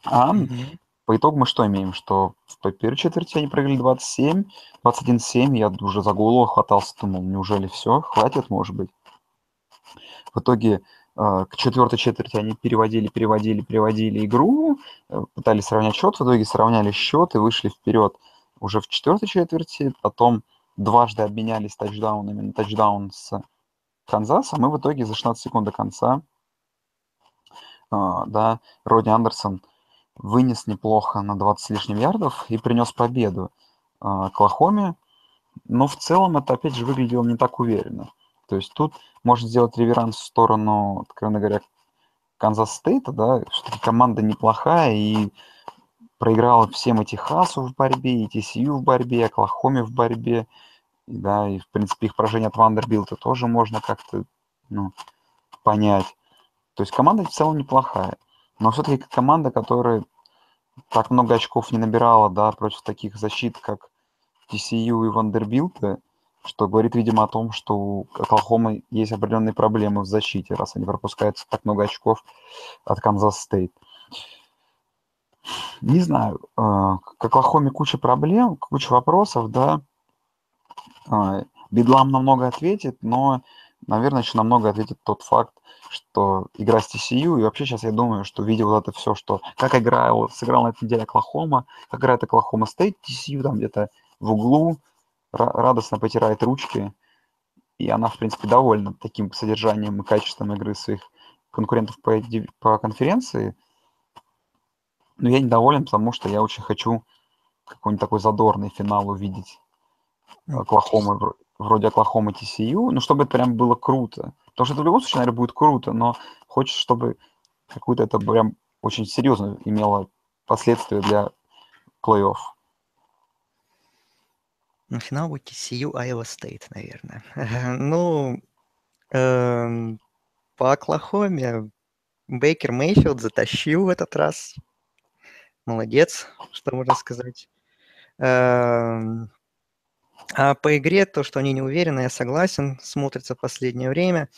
А mm-hmm. по итогу мы что имеем? Что в первой четверти они проиграли 27, 21-7, я уже за голову хватался, думал, неужели все, хватит, может быть. В итоге э, к четвертой четверти они переводили, переводили, переводили игру, э, пытались сравнять счет, в итоге сравняли счет и вышли вперед уже в четвертой четверти, потом дважды обменялись тачдаунами на тачдаун с Канзаса, мы в итоге за 16 секунд до конца, э, да, Роди Андерсон вынес неплохо на 20 с лишним ярдов и принес победу э, Оклахоме, но в целом это, опять же, выглядело не так уверенно. То есть тут можно сделать реверанс в сторону, откровенно говоря, Канзас Стейта, да, что команда неплохая и проиграла всем и Техасу в борьбе, и TCU в борьбе, и Оклахоме в борьбе, да, и, в принципе, их поражение от Вандербилта тоже можно как-то, ну, понять. То есть команда в целом неплохая. Но все-таки команда, которая так много очков не набирала, да, против таких защит, как TCU и Вандербилта, что говорит, видимо, о том, что у Оклахомы есть определенные проблемы в защите, раз они пропускают так много очков от Канзас Стейт. Не знаю, э, к Оклахоме куча проблем, куча вопросов, да. Э, Бедлам намного ответит, но, наверное, еще намного ответит тот факт, что игра с TCU, и вообще сейчас я думаю, что видя вот это все, что как играл, сыграл на этой неделе Оклахома, как играет Оклахома Стейт, TCU там где-то в углу, радостно потирает ручки, и она, в принципе, довольна таким содержанием и качеством игры своих конкурентов по, по конференции. Но я недоволен, потому что я очень хочу какой-нибудь такой задорный финал увидеть. Оклахомы, вроде Оклахомы TCU, ну, чтобы это прям было круто. Потому что это в любом случае, наверное, будет круто, но хочется, чтобы какую-то это прям очень серьезно имело последствия для плей-офф. Ну, финал будет TCU Iowa State, наверное. [laughs] ну, эм, по Оклахоме Бейкер Мейфилд затащил в этот раз. Молодец, что можно сказать. Эм, а по игре то, что они не уверены, я согласен, смотрится в последнее время.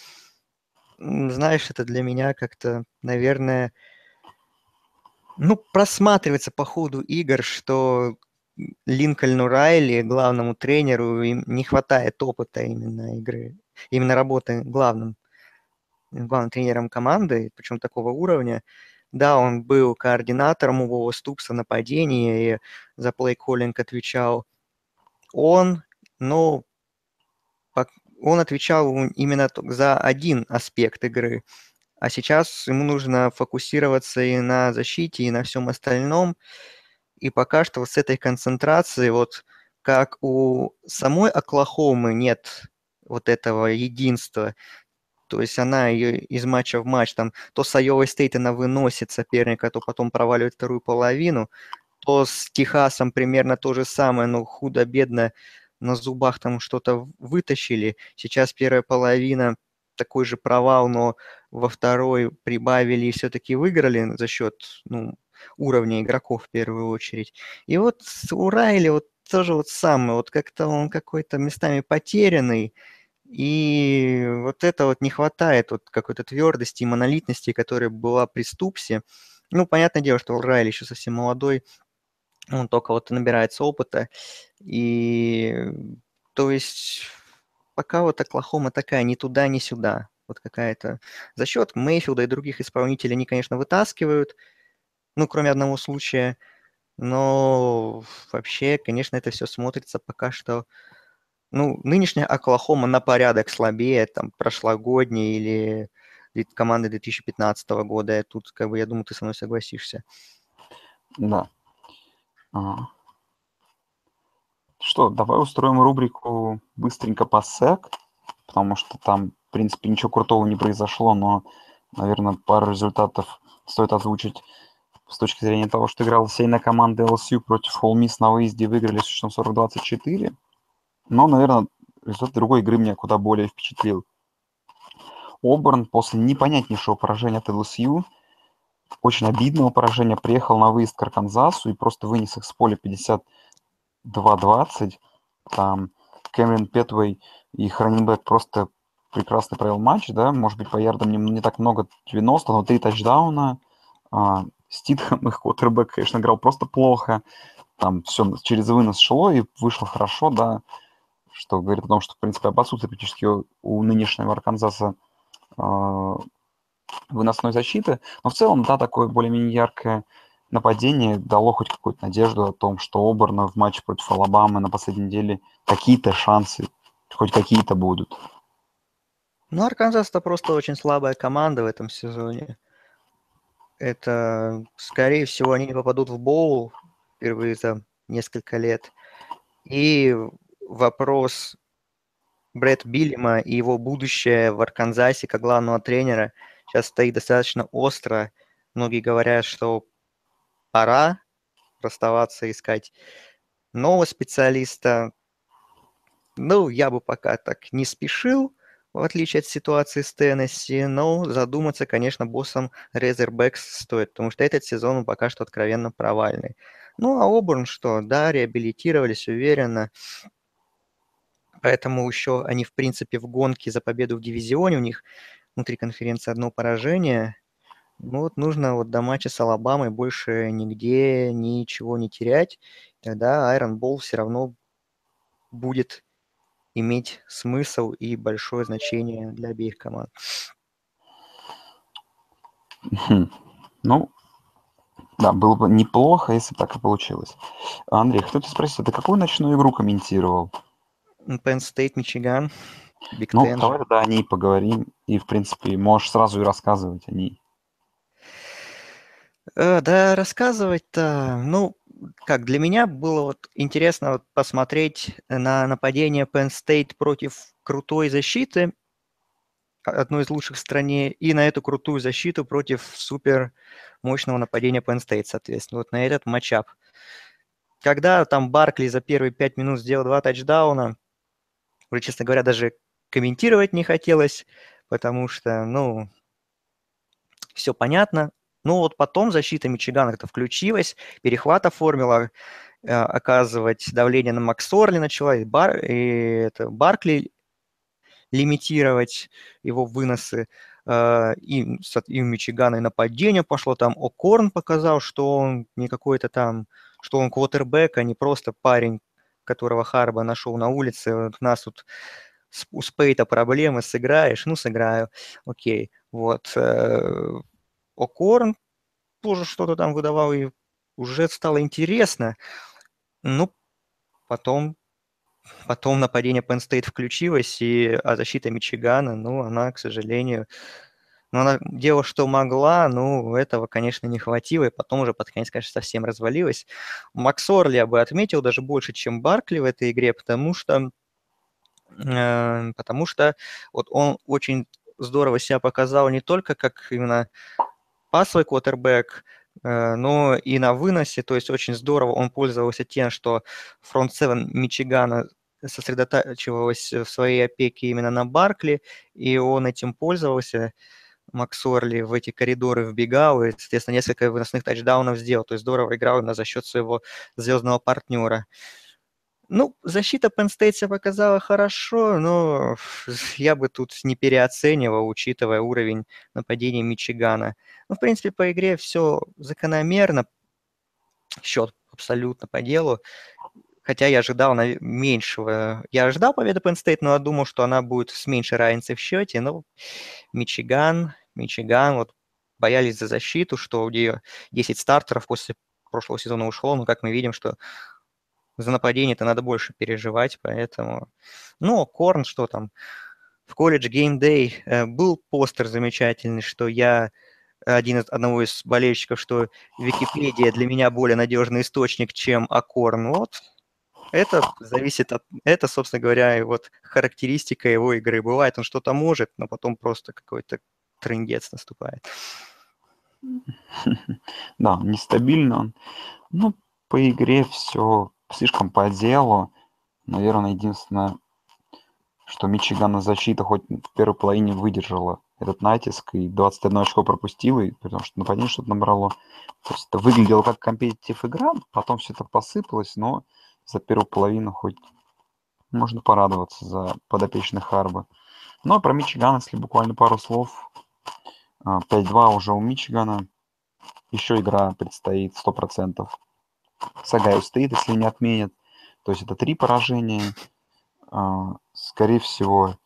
Знаешь, это для меня как-то, наверное, ну, просматривается по ходу игр, что Линкольну Райли, главному тренеру, им не хватает опыта именно игры, именно работы главным, главным тренером команды, причем такого уровня. Да, он был координатором у Вова Ступса нападения и за плей-коллинг отвечал он, но он отвечал именно за один аспект игры, а сейчас ему нужно фокусироваться и на защите, и на всем остальном. И пока что вот с этой концентрацией, вот как у самой Оклахомы нет вот этого единства, то есть она ее из матча в матч, там, то с Айовой Стейт она выносит соперника, то потом проваливает вторую половину, то с Техасом примерно то же самое, но худо-бедно на зубах там что-то вытащили. Сейчас первая половина такой же провал, но во второй прибавили и все-таки выиграли за счет ну, уровня игроков в первую очередь. И вот у Райли вот тоже вот самое, вот как-то он какой-то местами потерянный, и вот это вот не хватает вот какой-то твердости и монолитности, которая была при Ступсе. Ну, понятное дело, что Райли еще совсем молодой, Он только вот набирается опыта. И то есть пока вот Оклахома такая ни туда, ни сюда. Вот какая-то... За счет Мейфилда и других исполнителей они, конечно, вытаскивают, ну, кроме одного случая. Но вообще, конечно, это все смотрится пока что... Ну, нынешняя Оклахома на порядок слабее, там, прошлогодней или команды 2015 года. Тут, как бы, я думаю, ты со мной согласишься. Да. Что, давай устроим рубрику быстренько по сек, потому что там, в принципе, ничего крутого не произошло, но, наверное, пару результатов стоит озвучить с точки зрения того, что играла сейная команда LSU против All Miss на выезде, выиграли с счетом 40-24. Но, наверное, результат другой игры меня куда более впечатлил. Оберн после непонятнейшего поражения от LSU, очень обидного поражения, приехал на выезд к Арканзасу и просто вынес их с поля 52-20. Там Кэмерон Петвей и Хранинбек просто прекрасно провел матч, да, может быть, по ярдам не, не так много, 90, но три тачдауна. А, Ститхэм, их квотербек, конечно, играл просто плохо. Там все через вынос шло и вышло хорошо, да, что говорит о том, что, в принципе, об отсутствии практически у, нынешнего Арканзаса э, выносной защиты. Но в целом, да, такое более-менее яркое нападение дало хоть какую-то надежду о том, что Оберна в матче против Алабамы на последней неделе какие-то шансы, хоть какие-то будут. Ну, Арканзас это просто очень слабая команда в этом сезоне. Это, скорее всего, они не попадут в боул впервые за несколько лет. И вопрос Брэд Биллима и его будущее в Арканзасе как главного тренера сейчас стоит достаточно остро. Многие говорят, что пора расставаться, искать нового специалиста. Ну, я бы пока так не спешил, в отличие от ситуации с Теннесси, но задуматься, конечно, боссом Резербекс стоит, потому что этот сезон он пока что откровенно провальный. Ну, а Оберн что? Да, реабилитировались уверенно. Поэтому еще они, в принципе, в гонке за победу в дивизионе. У них внутри конференции одно поражение. Ну вот нужно вот до матча с Алабамой больше нигде ничего не терять. Тогда Iron Ball все равно будет иметь смысл и большое значение для обеих команд. Ну, да, было бы неплохо, если бы так и получилось. Андрей, кто-то спросил, ты какую ночную игру комментировал? Penn State, Мичиган. Big ну, Ten. давай тогда о ней поговорим. И, в принципе, можешь сразу и рассказывать о ней. Э, да, рассказывать-то, ну, как для меня было вот интересно вот посмотреть на нападение Penn State против крутой защиты, одной из лучших в стране, и на эту крутую защиту против супер мощного нападения Penn State, соответственно, вот на этот матчап. Когда там Баркли за первые пять минут сделал два тачдауна, уже, честно говоря, даже комментировать не хотелось, потому что, ну, все понятно. Ну вот потом защита Мичигана как-то включилась, перехват оформила, э, оказывать давление на Максорли начала, и, Бар, и это, Баркли лимитировать его выносы. Э, и, и у Мичигана и нападение пошло, там О'Корн показал, что он не какой-то там, что он квотербек, а не просто парень, которого Харба нашел на улице. Вот нас тут у Спейта проблемы, сыграешь? Ну, сыграю. Окей. Вот. Э, О'Корн тоже что-то там выдавал, и уже стало интересно. Ну, потом, потом нападение Penn State включилось, и, а защита Мичигана, ну, она, к сожалению, ну, она делала, что могла, ну, этого, конечно, не хватило, и потом уже под конец, конечно, совсем развалилась. Макс Орли я бы отметил даже больше, чем Баркли в этой игре, потому что, потому что вот он очень здорово себя показал не только как именно пасовый квотербек, э, но и на выносе, то есть очень здорово он пользовался тем, что фронт 7 Мичигана сосредотачивалась в своей опеке именно на Баркли, и он этим пользовался. Макс Орли в эти коридоры вбегал и, соответственно, несколько выносных тачдаунов сделал. То есть здорово играл именно за счет своего звездного партнера. Ну, защита Penn показала хорошо, но [laughs] я бы тут не переоценивал, учитывая уровень нападения Мичигана. Ну, в принципе, по игре все закономерно. Счет абсолютно по делу. Хотя я ожидал меньшего. Я ожидал победы Penn но я думал, что она будет с меньшей разницей в счете. Но Мичиган, Мичиган, вот боялись за защиту, что у нее 10 стартеров после прошлого сезона ушло, но как мы видим, что за нападение-то надо больше переживать, поэтому... Ну, Корн, что там? В колледж Game Day э, был постер замечательный, что я один из, одного из болельщиков, что Википедия для меня более надежный источник, чем Акорн. Вот, это зависит от... Это, собственно говоря, вот характеристика его игры. Бывает, он что-то может, но потом просто какой-то трендец наступает. [laughs] Да, нестабильно он. Ну, по игре все слишком по делу. Наверное, единственное, что Мичигана защита хоть в первой половине выдержала этот натиск и 21 очко пропустила, и, потому что нападение что-то набрало. То есть это выглядело как компетитив игра, потом все это посыпалось, но за первую половину хоть можно порадоваться за подопечных Харба. Ну а про Мичиган, если буквально пару слов. 5-2 а, уже у Мичигана. Еще игра предстоит 100%. С Огайо Стейт, если не отменят. То есть это три поражения. А, скорее всего,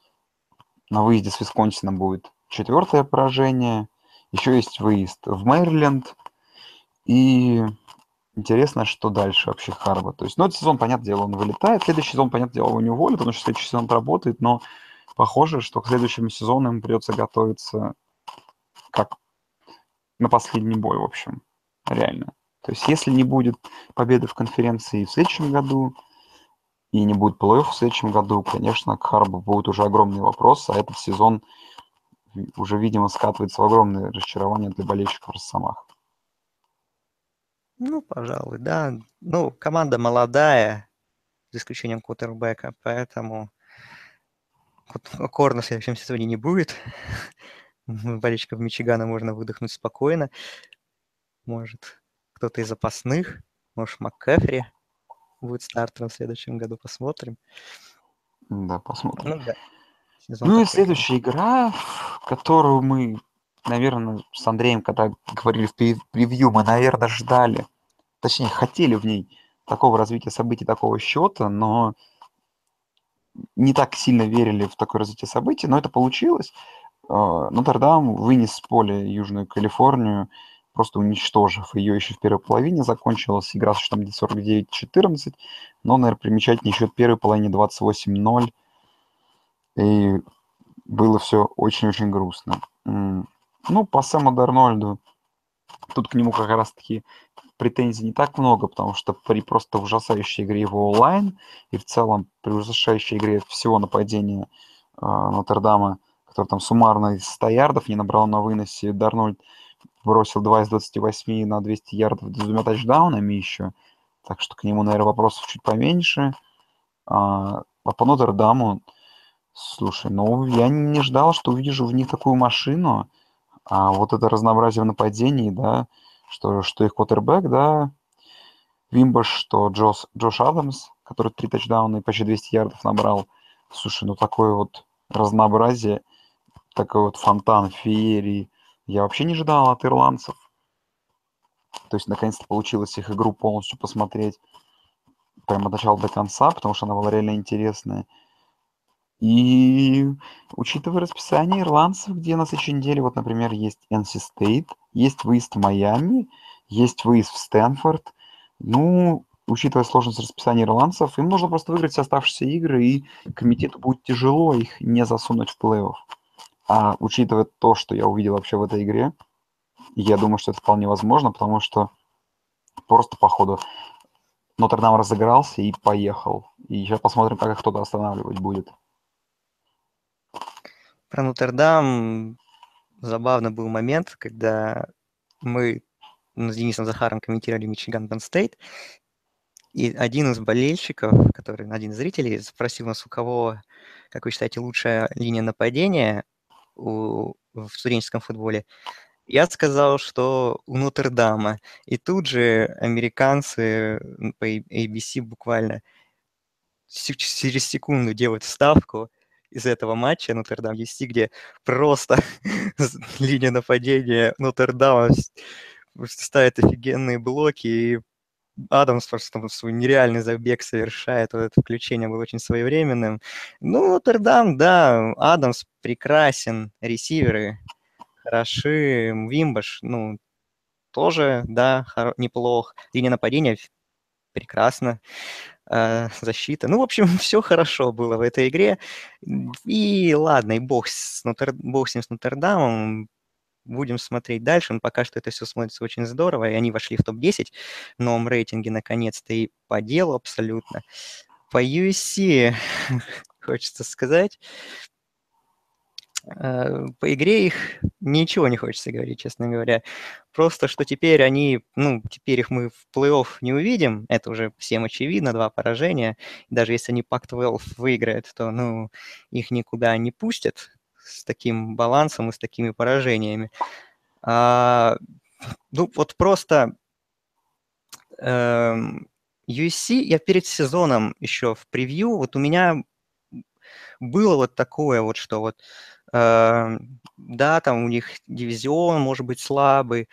на выезде с Висконсином будет четвертое поражение. Еще есть выезд в Мэриленд. И интересно, что дальше вообще Харбо. То есть, ну, этот сезон, понятное дело, он вылетает. Следующий сезон, понятное дело, его не уволят, потому что следующий сезон работает. Но похоже, что к следующему сезону им придется готовиться как на последний бой, в общем. Реально. То есть, если не будет победы в конференции в следующем году, и не будет плей в следующем году, конечно, к Харбу будут уже огромные вопросы, а этот сезон уже, видимо, скатывается в огромное разочарование для болельщиков Росомах. Ну, пожалуй, да. Ну, команда молодая, за исключением квотербека, поэтому Корна в следующем сезоне не будет. [laughs] Болельщиков Мичигана можно выдохнуть спокойно. Может, кто-то из запасных, может, МакКэфри будет стартером в следующем году, посмотрим. Да, посмотрим. Ну, да. ну и следующая игра, которую мы, наверное, с Андреем, когда говорили в превью, мы, наверное, ждали, точнее, хотели в ней такого развития событий, такого счета, но не так сильно верили в такое развитие событий, но это получилось. А, Нотр-Дам вынес с поля Южную Калифорнию просто уничтожив ее еще в первой половине. Закончилась игра с счетом 49-14, но, наверное, примечательнее в первой половине 28-0. И было все очень-очень грустно. Ну, по Сэму Дарнольду, тут к нему как раз-таки претензий не так много, потому что при просто ужасающей игре его онлайн и в целом при ужасающей игре всего нападения э, Нотр-Дама, который там суммарно из 100 ярдов не набрал на выносе, Дарнольд бросил 2 из 28 на 200 ярдов с двумя тачдаунами еще. Так что к нему, наверное, вопросов чуть поменьше. А, а по Нотр-Даму, слушай, ну, я не ждал, что увижу в них такую машину. А вот это разнообразие в нападении, да, что, что их квотербек, да, Вимбаш, что Джос, Джош Адамс, который три тачдауна и почти 200 ярдов набрал. Слушай, ну такое вот разнообразие, такой вот фонтан феерии я вообще не ожидал от ирландцев. То есть, наконец-то получилось их игру полностью посмотреть прямо от начала до конца, потому что она была реально интересная. И учитывая расписание ирландцев, где на следующей неделе, вот, например, есть NC State, есть выезд в Майами, есть выезд в Стэнфорд, ну, учитывая сложность расписания ирландцев, им нужно просто выиграть все оставшиеся игры, и комитету будет тяжело их не засунуть в плей-офф. А учитывая то, что я увидел вообще в этой игре, я думаю, что это вполне возможно, потому что просто по ходу Нотр-Дам разыгрался и поехал. И сейчас посмотрим, как их кто-то останавливать будет. Про Нотр-Дам забавно был момент, когда мы с Денисом Захаром комментировали Мичиган Стейт, и один из болельщиков, который, один из зрителей, спросил нас, у кого, как вы считаете, лучшая линия нападения, у, в студенческом футболе, я сказал, что у Нотр-Дама. И тут же американцы по ABC буквально через секунду делают ставку из этого матча Нотр-Дам DC, где просто [laughs] линия нападения Нотр-Дама ставит офигенные блоки и Адамс просто свой нереальный забег совершает, вот это включение было очень своевременным. Ну, Нотр-Дам, да, Адамс прекрасен, ресиверы хороши, Вимбаш, ну, тоже, да, неплох. Линия нападения прекрасно. Э, защита. Ну, в общем, [laughs] все хорошо было в этой игре. И ладно, и бог с, Нотр... бог с ним с Нотр-Дамом. Будем смотреть дальше. Но пока что это все смотрится очень здорово. И они вошли в топ-10 в новом рейтинге наконец-то. И по делу абсолютно. По USC [laughs] хочется сказать. Э, по игре их ничего не хочется говорить, честно говоря. Просто, что теперь они, ну, теперь их мы в плей-офф не увидим, это уже всем очевидно, два поражения. Даже если они Пак-12 выиграют, то, ну, их никуда не пустят с таким балансом и с такими поражениями. А, ну, вот просто э, эм, USC, я перед сезоном еще в превью, вот у меня было вот такое вот, что вот Эм, да, там у них дивизион может быть слабый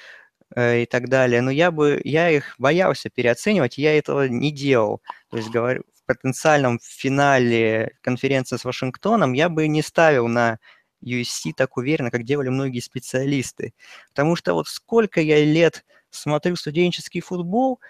э, и так далее, но я бы, я их боялся переоценивать, я этого не делал. То есть, говорю, в потенциальном финале конференции с Вашингтоном я бы не ставил на USC так уверенно, как делали многие специалисты. Потому что вот сколько я лет смотрю студенческий футбол,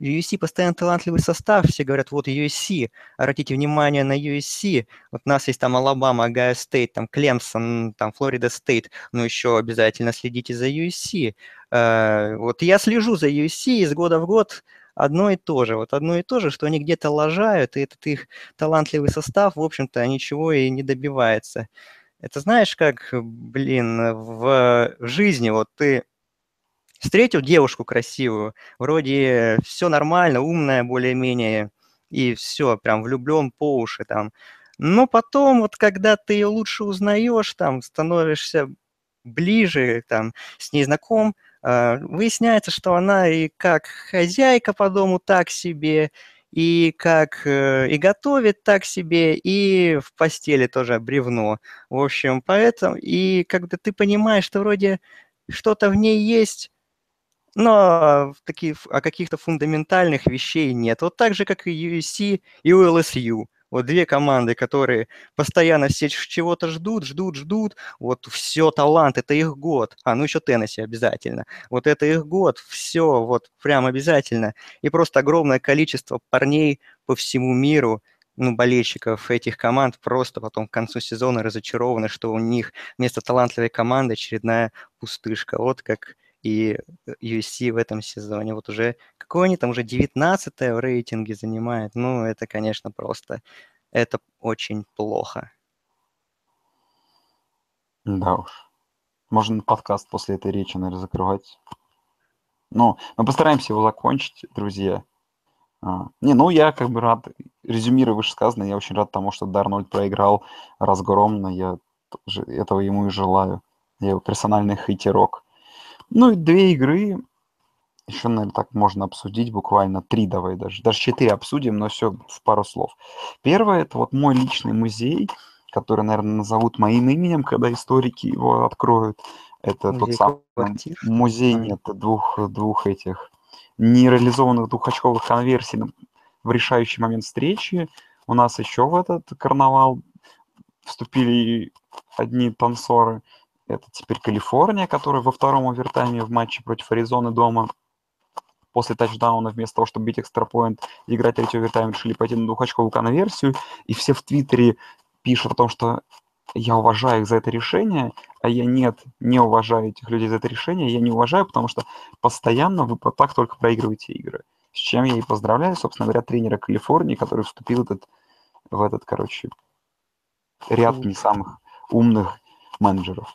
USC постоянно талантливый состав, все говорят, вот USC, обратите внимание на USC, вот у нас есть там Алабама, Ohio State, там Клемсон, там Florida State, но еще обязательно следите за USC. Э, вот я слежу за USC из года в год, одно и то же, вот одно и то же, что они где-то лажают, и этот их талантливый состав, в общем-то, ничего и не добивается. Это знаешь, как, блин, в жизни вот ты встретил девушку красивую, вроде все нормально, умная более-менее, и все, прям влюблен по уши там. Но потом, вот когда ты ее лучше узнаешь, там, становишься ближе, там, с ней знаком, э, выясняется, что она и как хозяйка по дому так себе, и как э, и готовит так себе, и в постели тоже бревно. В общем, поэтому, и когда ты понимаешь, что вроде что-то в ней есть, но таких, а каких-то фундаментальных вещей нет. Вот так же, как и USC и LSU. Вот две команды, которые постоянно все чего-то ждут, ждут, ждут. Вот все, талант, это их год. А, ну еще Теннесси обязательно. Вот это их год, все, вот прям обязательно. И просто огромное количество парней по всему миру, ну, болельщиков этих команд просто потом к концу сезона разочарованы, что у них вместо талантливой команды очередная пустышка. Вот как и USC в этом сезоне. Вот уже, какое они там уже 19 в рейтинге занимает. Ну, это, конечно, просто, это очень плохо. Да уж. Можно подкаст после этой речи, наверное, закрывать. Ну, мы постараемся его закончить, друзья. А, не, ну я как бы рад, резюмируя вышесказанное, я очень рад тому, что Дарнольд проиграл разгромно, я этого ему и желаю. Я его персональный хейтерок. Ну и две игры, еще, наверное, так можно обсудить, буквально три давай даже, даже четыре обсудим, но все в пару слов. Первое, это вот мой личный музей, который, наверное, назовут моим именем, когда историки его откроют. Это музей тот самый квартир? музей, нет, двух, двух этих нереализованных двухочковых конверсий в решающий момент встречи. У нас еще в этот карнавал вступили одни танцоры – это теперь Калифорния, которая во втором овертайме в матче против Аризоны дома после тачдауна вместо того, чтобы бить экстрапоинт и играть третий овертайм, решили пойти на двухочковую конверсию. И все в Твиттере пишут о том, что я уважаю их за это решение, а я нет, не уважаю этих людей за это решение. Я не уважаю, потому что постоянно вы так только проигрываете игры. С чем я и поздравляю, собственно говоря, тренера Калифорнии, который вступил этот, в этот короче, ряд не самых умных менеджеров.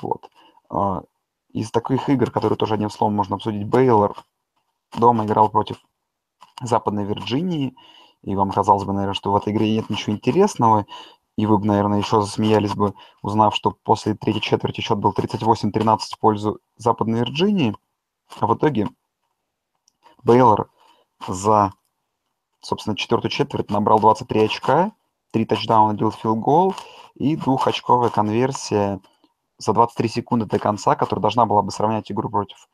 Вот. А, из таких игр, которые тоже одним словом можно обсудить, Бейлор дома играл против Западной Вирджинии, и вам казалось бы, наверное, что в этой игре нет ничего интересного, и вы бы, наверное, еще засмеялись бы, узнав, что после третьей четверти счет был 38-13 в пользу Западной Вирджинии, а в итоге Бейлор за, собственно, четвертую четверть набрал 23 очка, три тачдауна делал филгол и двухочковая конверсия за 23 секунды до конца, которая должна была бы сравнять игру против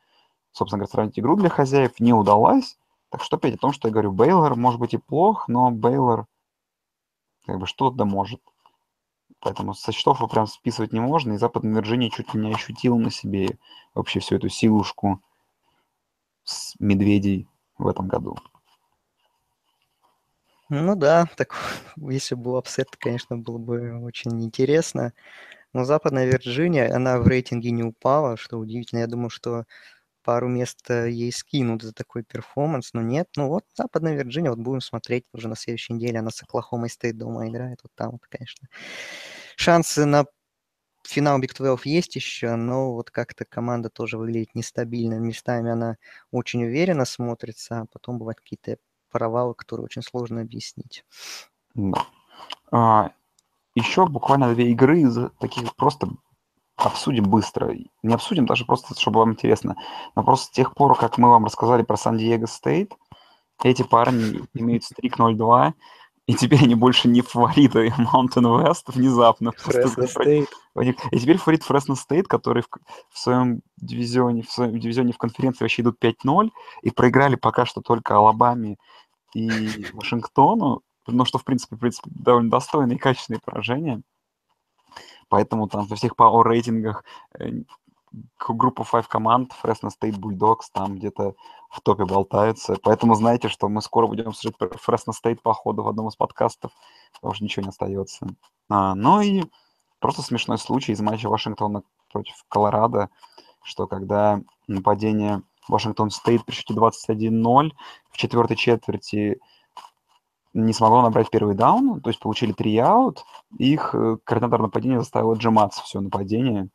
собственно говоря, сравнить игру для хозяев не удалась. Так что опять о том, что я говорю, Бейлор может быть и плох, но Бейлор как бы что-то может. Поэтому со счетов его прям списывать не можно, и Западная Вирджиния чуть ли не ощутил на себе вообще всю эту силушку с медведей в этом году. Ну да, так [laughs] если был upset, конечно, было бы очень интересно. Но Западная Вирджиния, она в рейтинге не упала, что удивительно. Я думаю, что пару мест э, ей скинут за такой перформанс, но нет. Ну вот, Западная Вирджиния, вот будем смотреть уже на следующей неделе. Она с Оклахомой State дома играет, вот там вот, конечно. Шансы на финал Big 12 есть еще, но вот как-то команда тоже выглядит нестабильно. Местами она очень уверенно смотрится, а потом бывают какие-то провалы, которые очень сложно объяснить. А, еще буквально две игры из таких просто обсудим быстро. Не обсудим даже просто, чтобы вам интересно. Но просто с тех пор, как мы вам рассказали про Сан-Диего Стейт, эти парни имеют стрик 0-2, и теперь они больше не фавориты Mountain West внезапно. Fresno State. И теперь фаворит Fresno State, который в, в своем дивизионе, в своем дивизионе в конференции вообще идут 5-0 и проиграли пока что только Алабаме и Вашингтону, но что, в принципе, в принципе довольно достойные и качественные поражения. Поэтому там во всех power рейтингах э, группа 5 команд, Fresno State Bulldogs, там где-то в топе болтаются. Поэтому знаете, что мы скоро будем слушать про Fresno State по ходу в одном из подкастов, потому что ничего не остается. А, ну и просто смешной случай из матча Вашингтона против Колорадо, что когда нападение Вашингтон Стейт при счете 21-0 в четвертой четверти не смогло набрать первый даун, то есть получили три аут, их э, координатор нападения заставил отжиматься все нападение.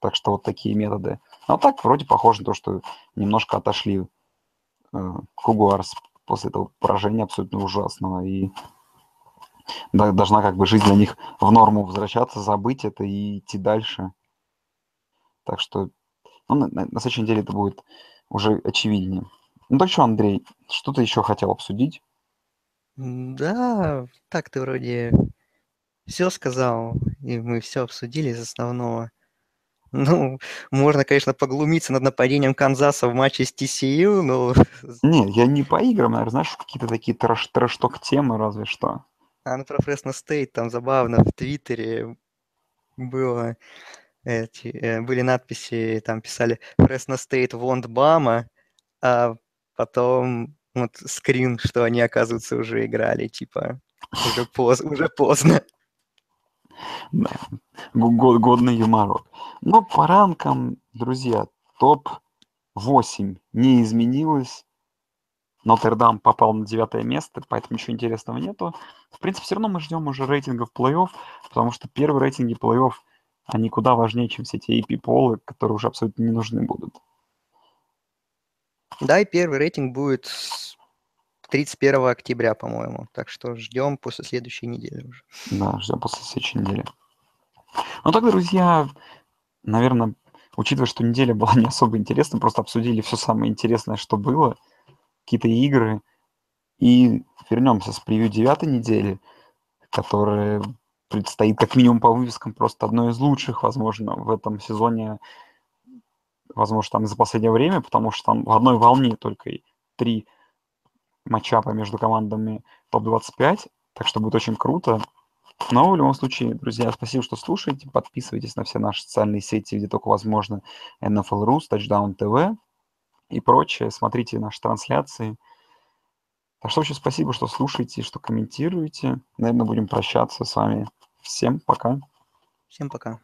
Так что вот такие методы. Но так вроде похоже на то, что немножко отошли э, Кугуарс после этого поражения абсолютно ужасного. И да, должна как бы жизнь для них в норму возвращаться, забыть это и идти дальше. Так что ну, на, на, на следующей неделе это будет уже очевиднее. Ну так что, Андрей, что ты еще хотел обсудить? Да, так ты вроде все сказал, и мы все обсудили из основного. Ну, [laughs] можно, конечно, поглумиться над нападением Канзаса в матче с TCU, но... [laughs] Не, я не по играм, наверное, знаешь, какие-то такие trash trash-talk темы разве что. А, ну, про Fresno State, там забавно в Твиттере было эти, э, были надписи, там писали Fresno State want Bama, а потом вот скрин, что они, оказывается, уже играли, типа, уже, [laughs] поз, уже поздно. Да, годный юморок. Но по ранкам, друзья, топ-8 не изменилось. Нотр-Дам попал на девятое место, поэтому ничего интересного нету. В принципе, все равно мы ждем уже рейтингов плей-офф, потому что первые рейтинги плей-офф, они куда важнее, чем все эти AP-полы, которые уже абсолютно не нужны будут. Да, и первый рейтинг будет 31 октября, по-моему. Так что ждем после следующей недели уже. Да, ждем после следующей недели. Ну так, друзья, наверное, учитывая, что неделя была [laughs] не особо интересна, просто обсудили все самое интересное, что было, какие-то игры, и вернемся с превью девятой недели, которая предстоит как минимум по вывескам просто одной из лучших, возможно, в этом сезоне возможно, там за последнее время, потому что там в одной волне только три матчапа между командами топ-25, так что будет очень круто. Но в любом случае, друзья, спасибо, что слушаете. Подписывайтесь на все наши социальные сети, где только возможно. NFL.ru, Touchdown TV и прочее. Смотрите наши трансляции. Так что очень спасибо, что слушаете, что комментируете. Наверное, будем прощаться с вами. Всем пока. Всем пока.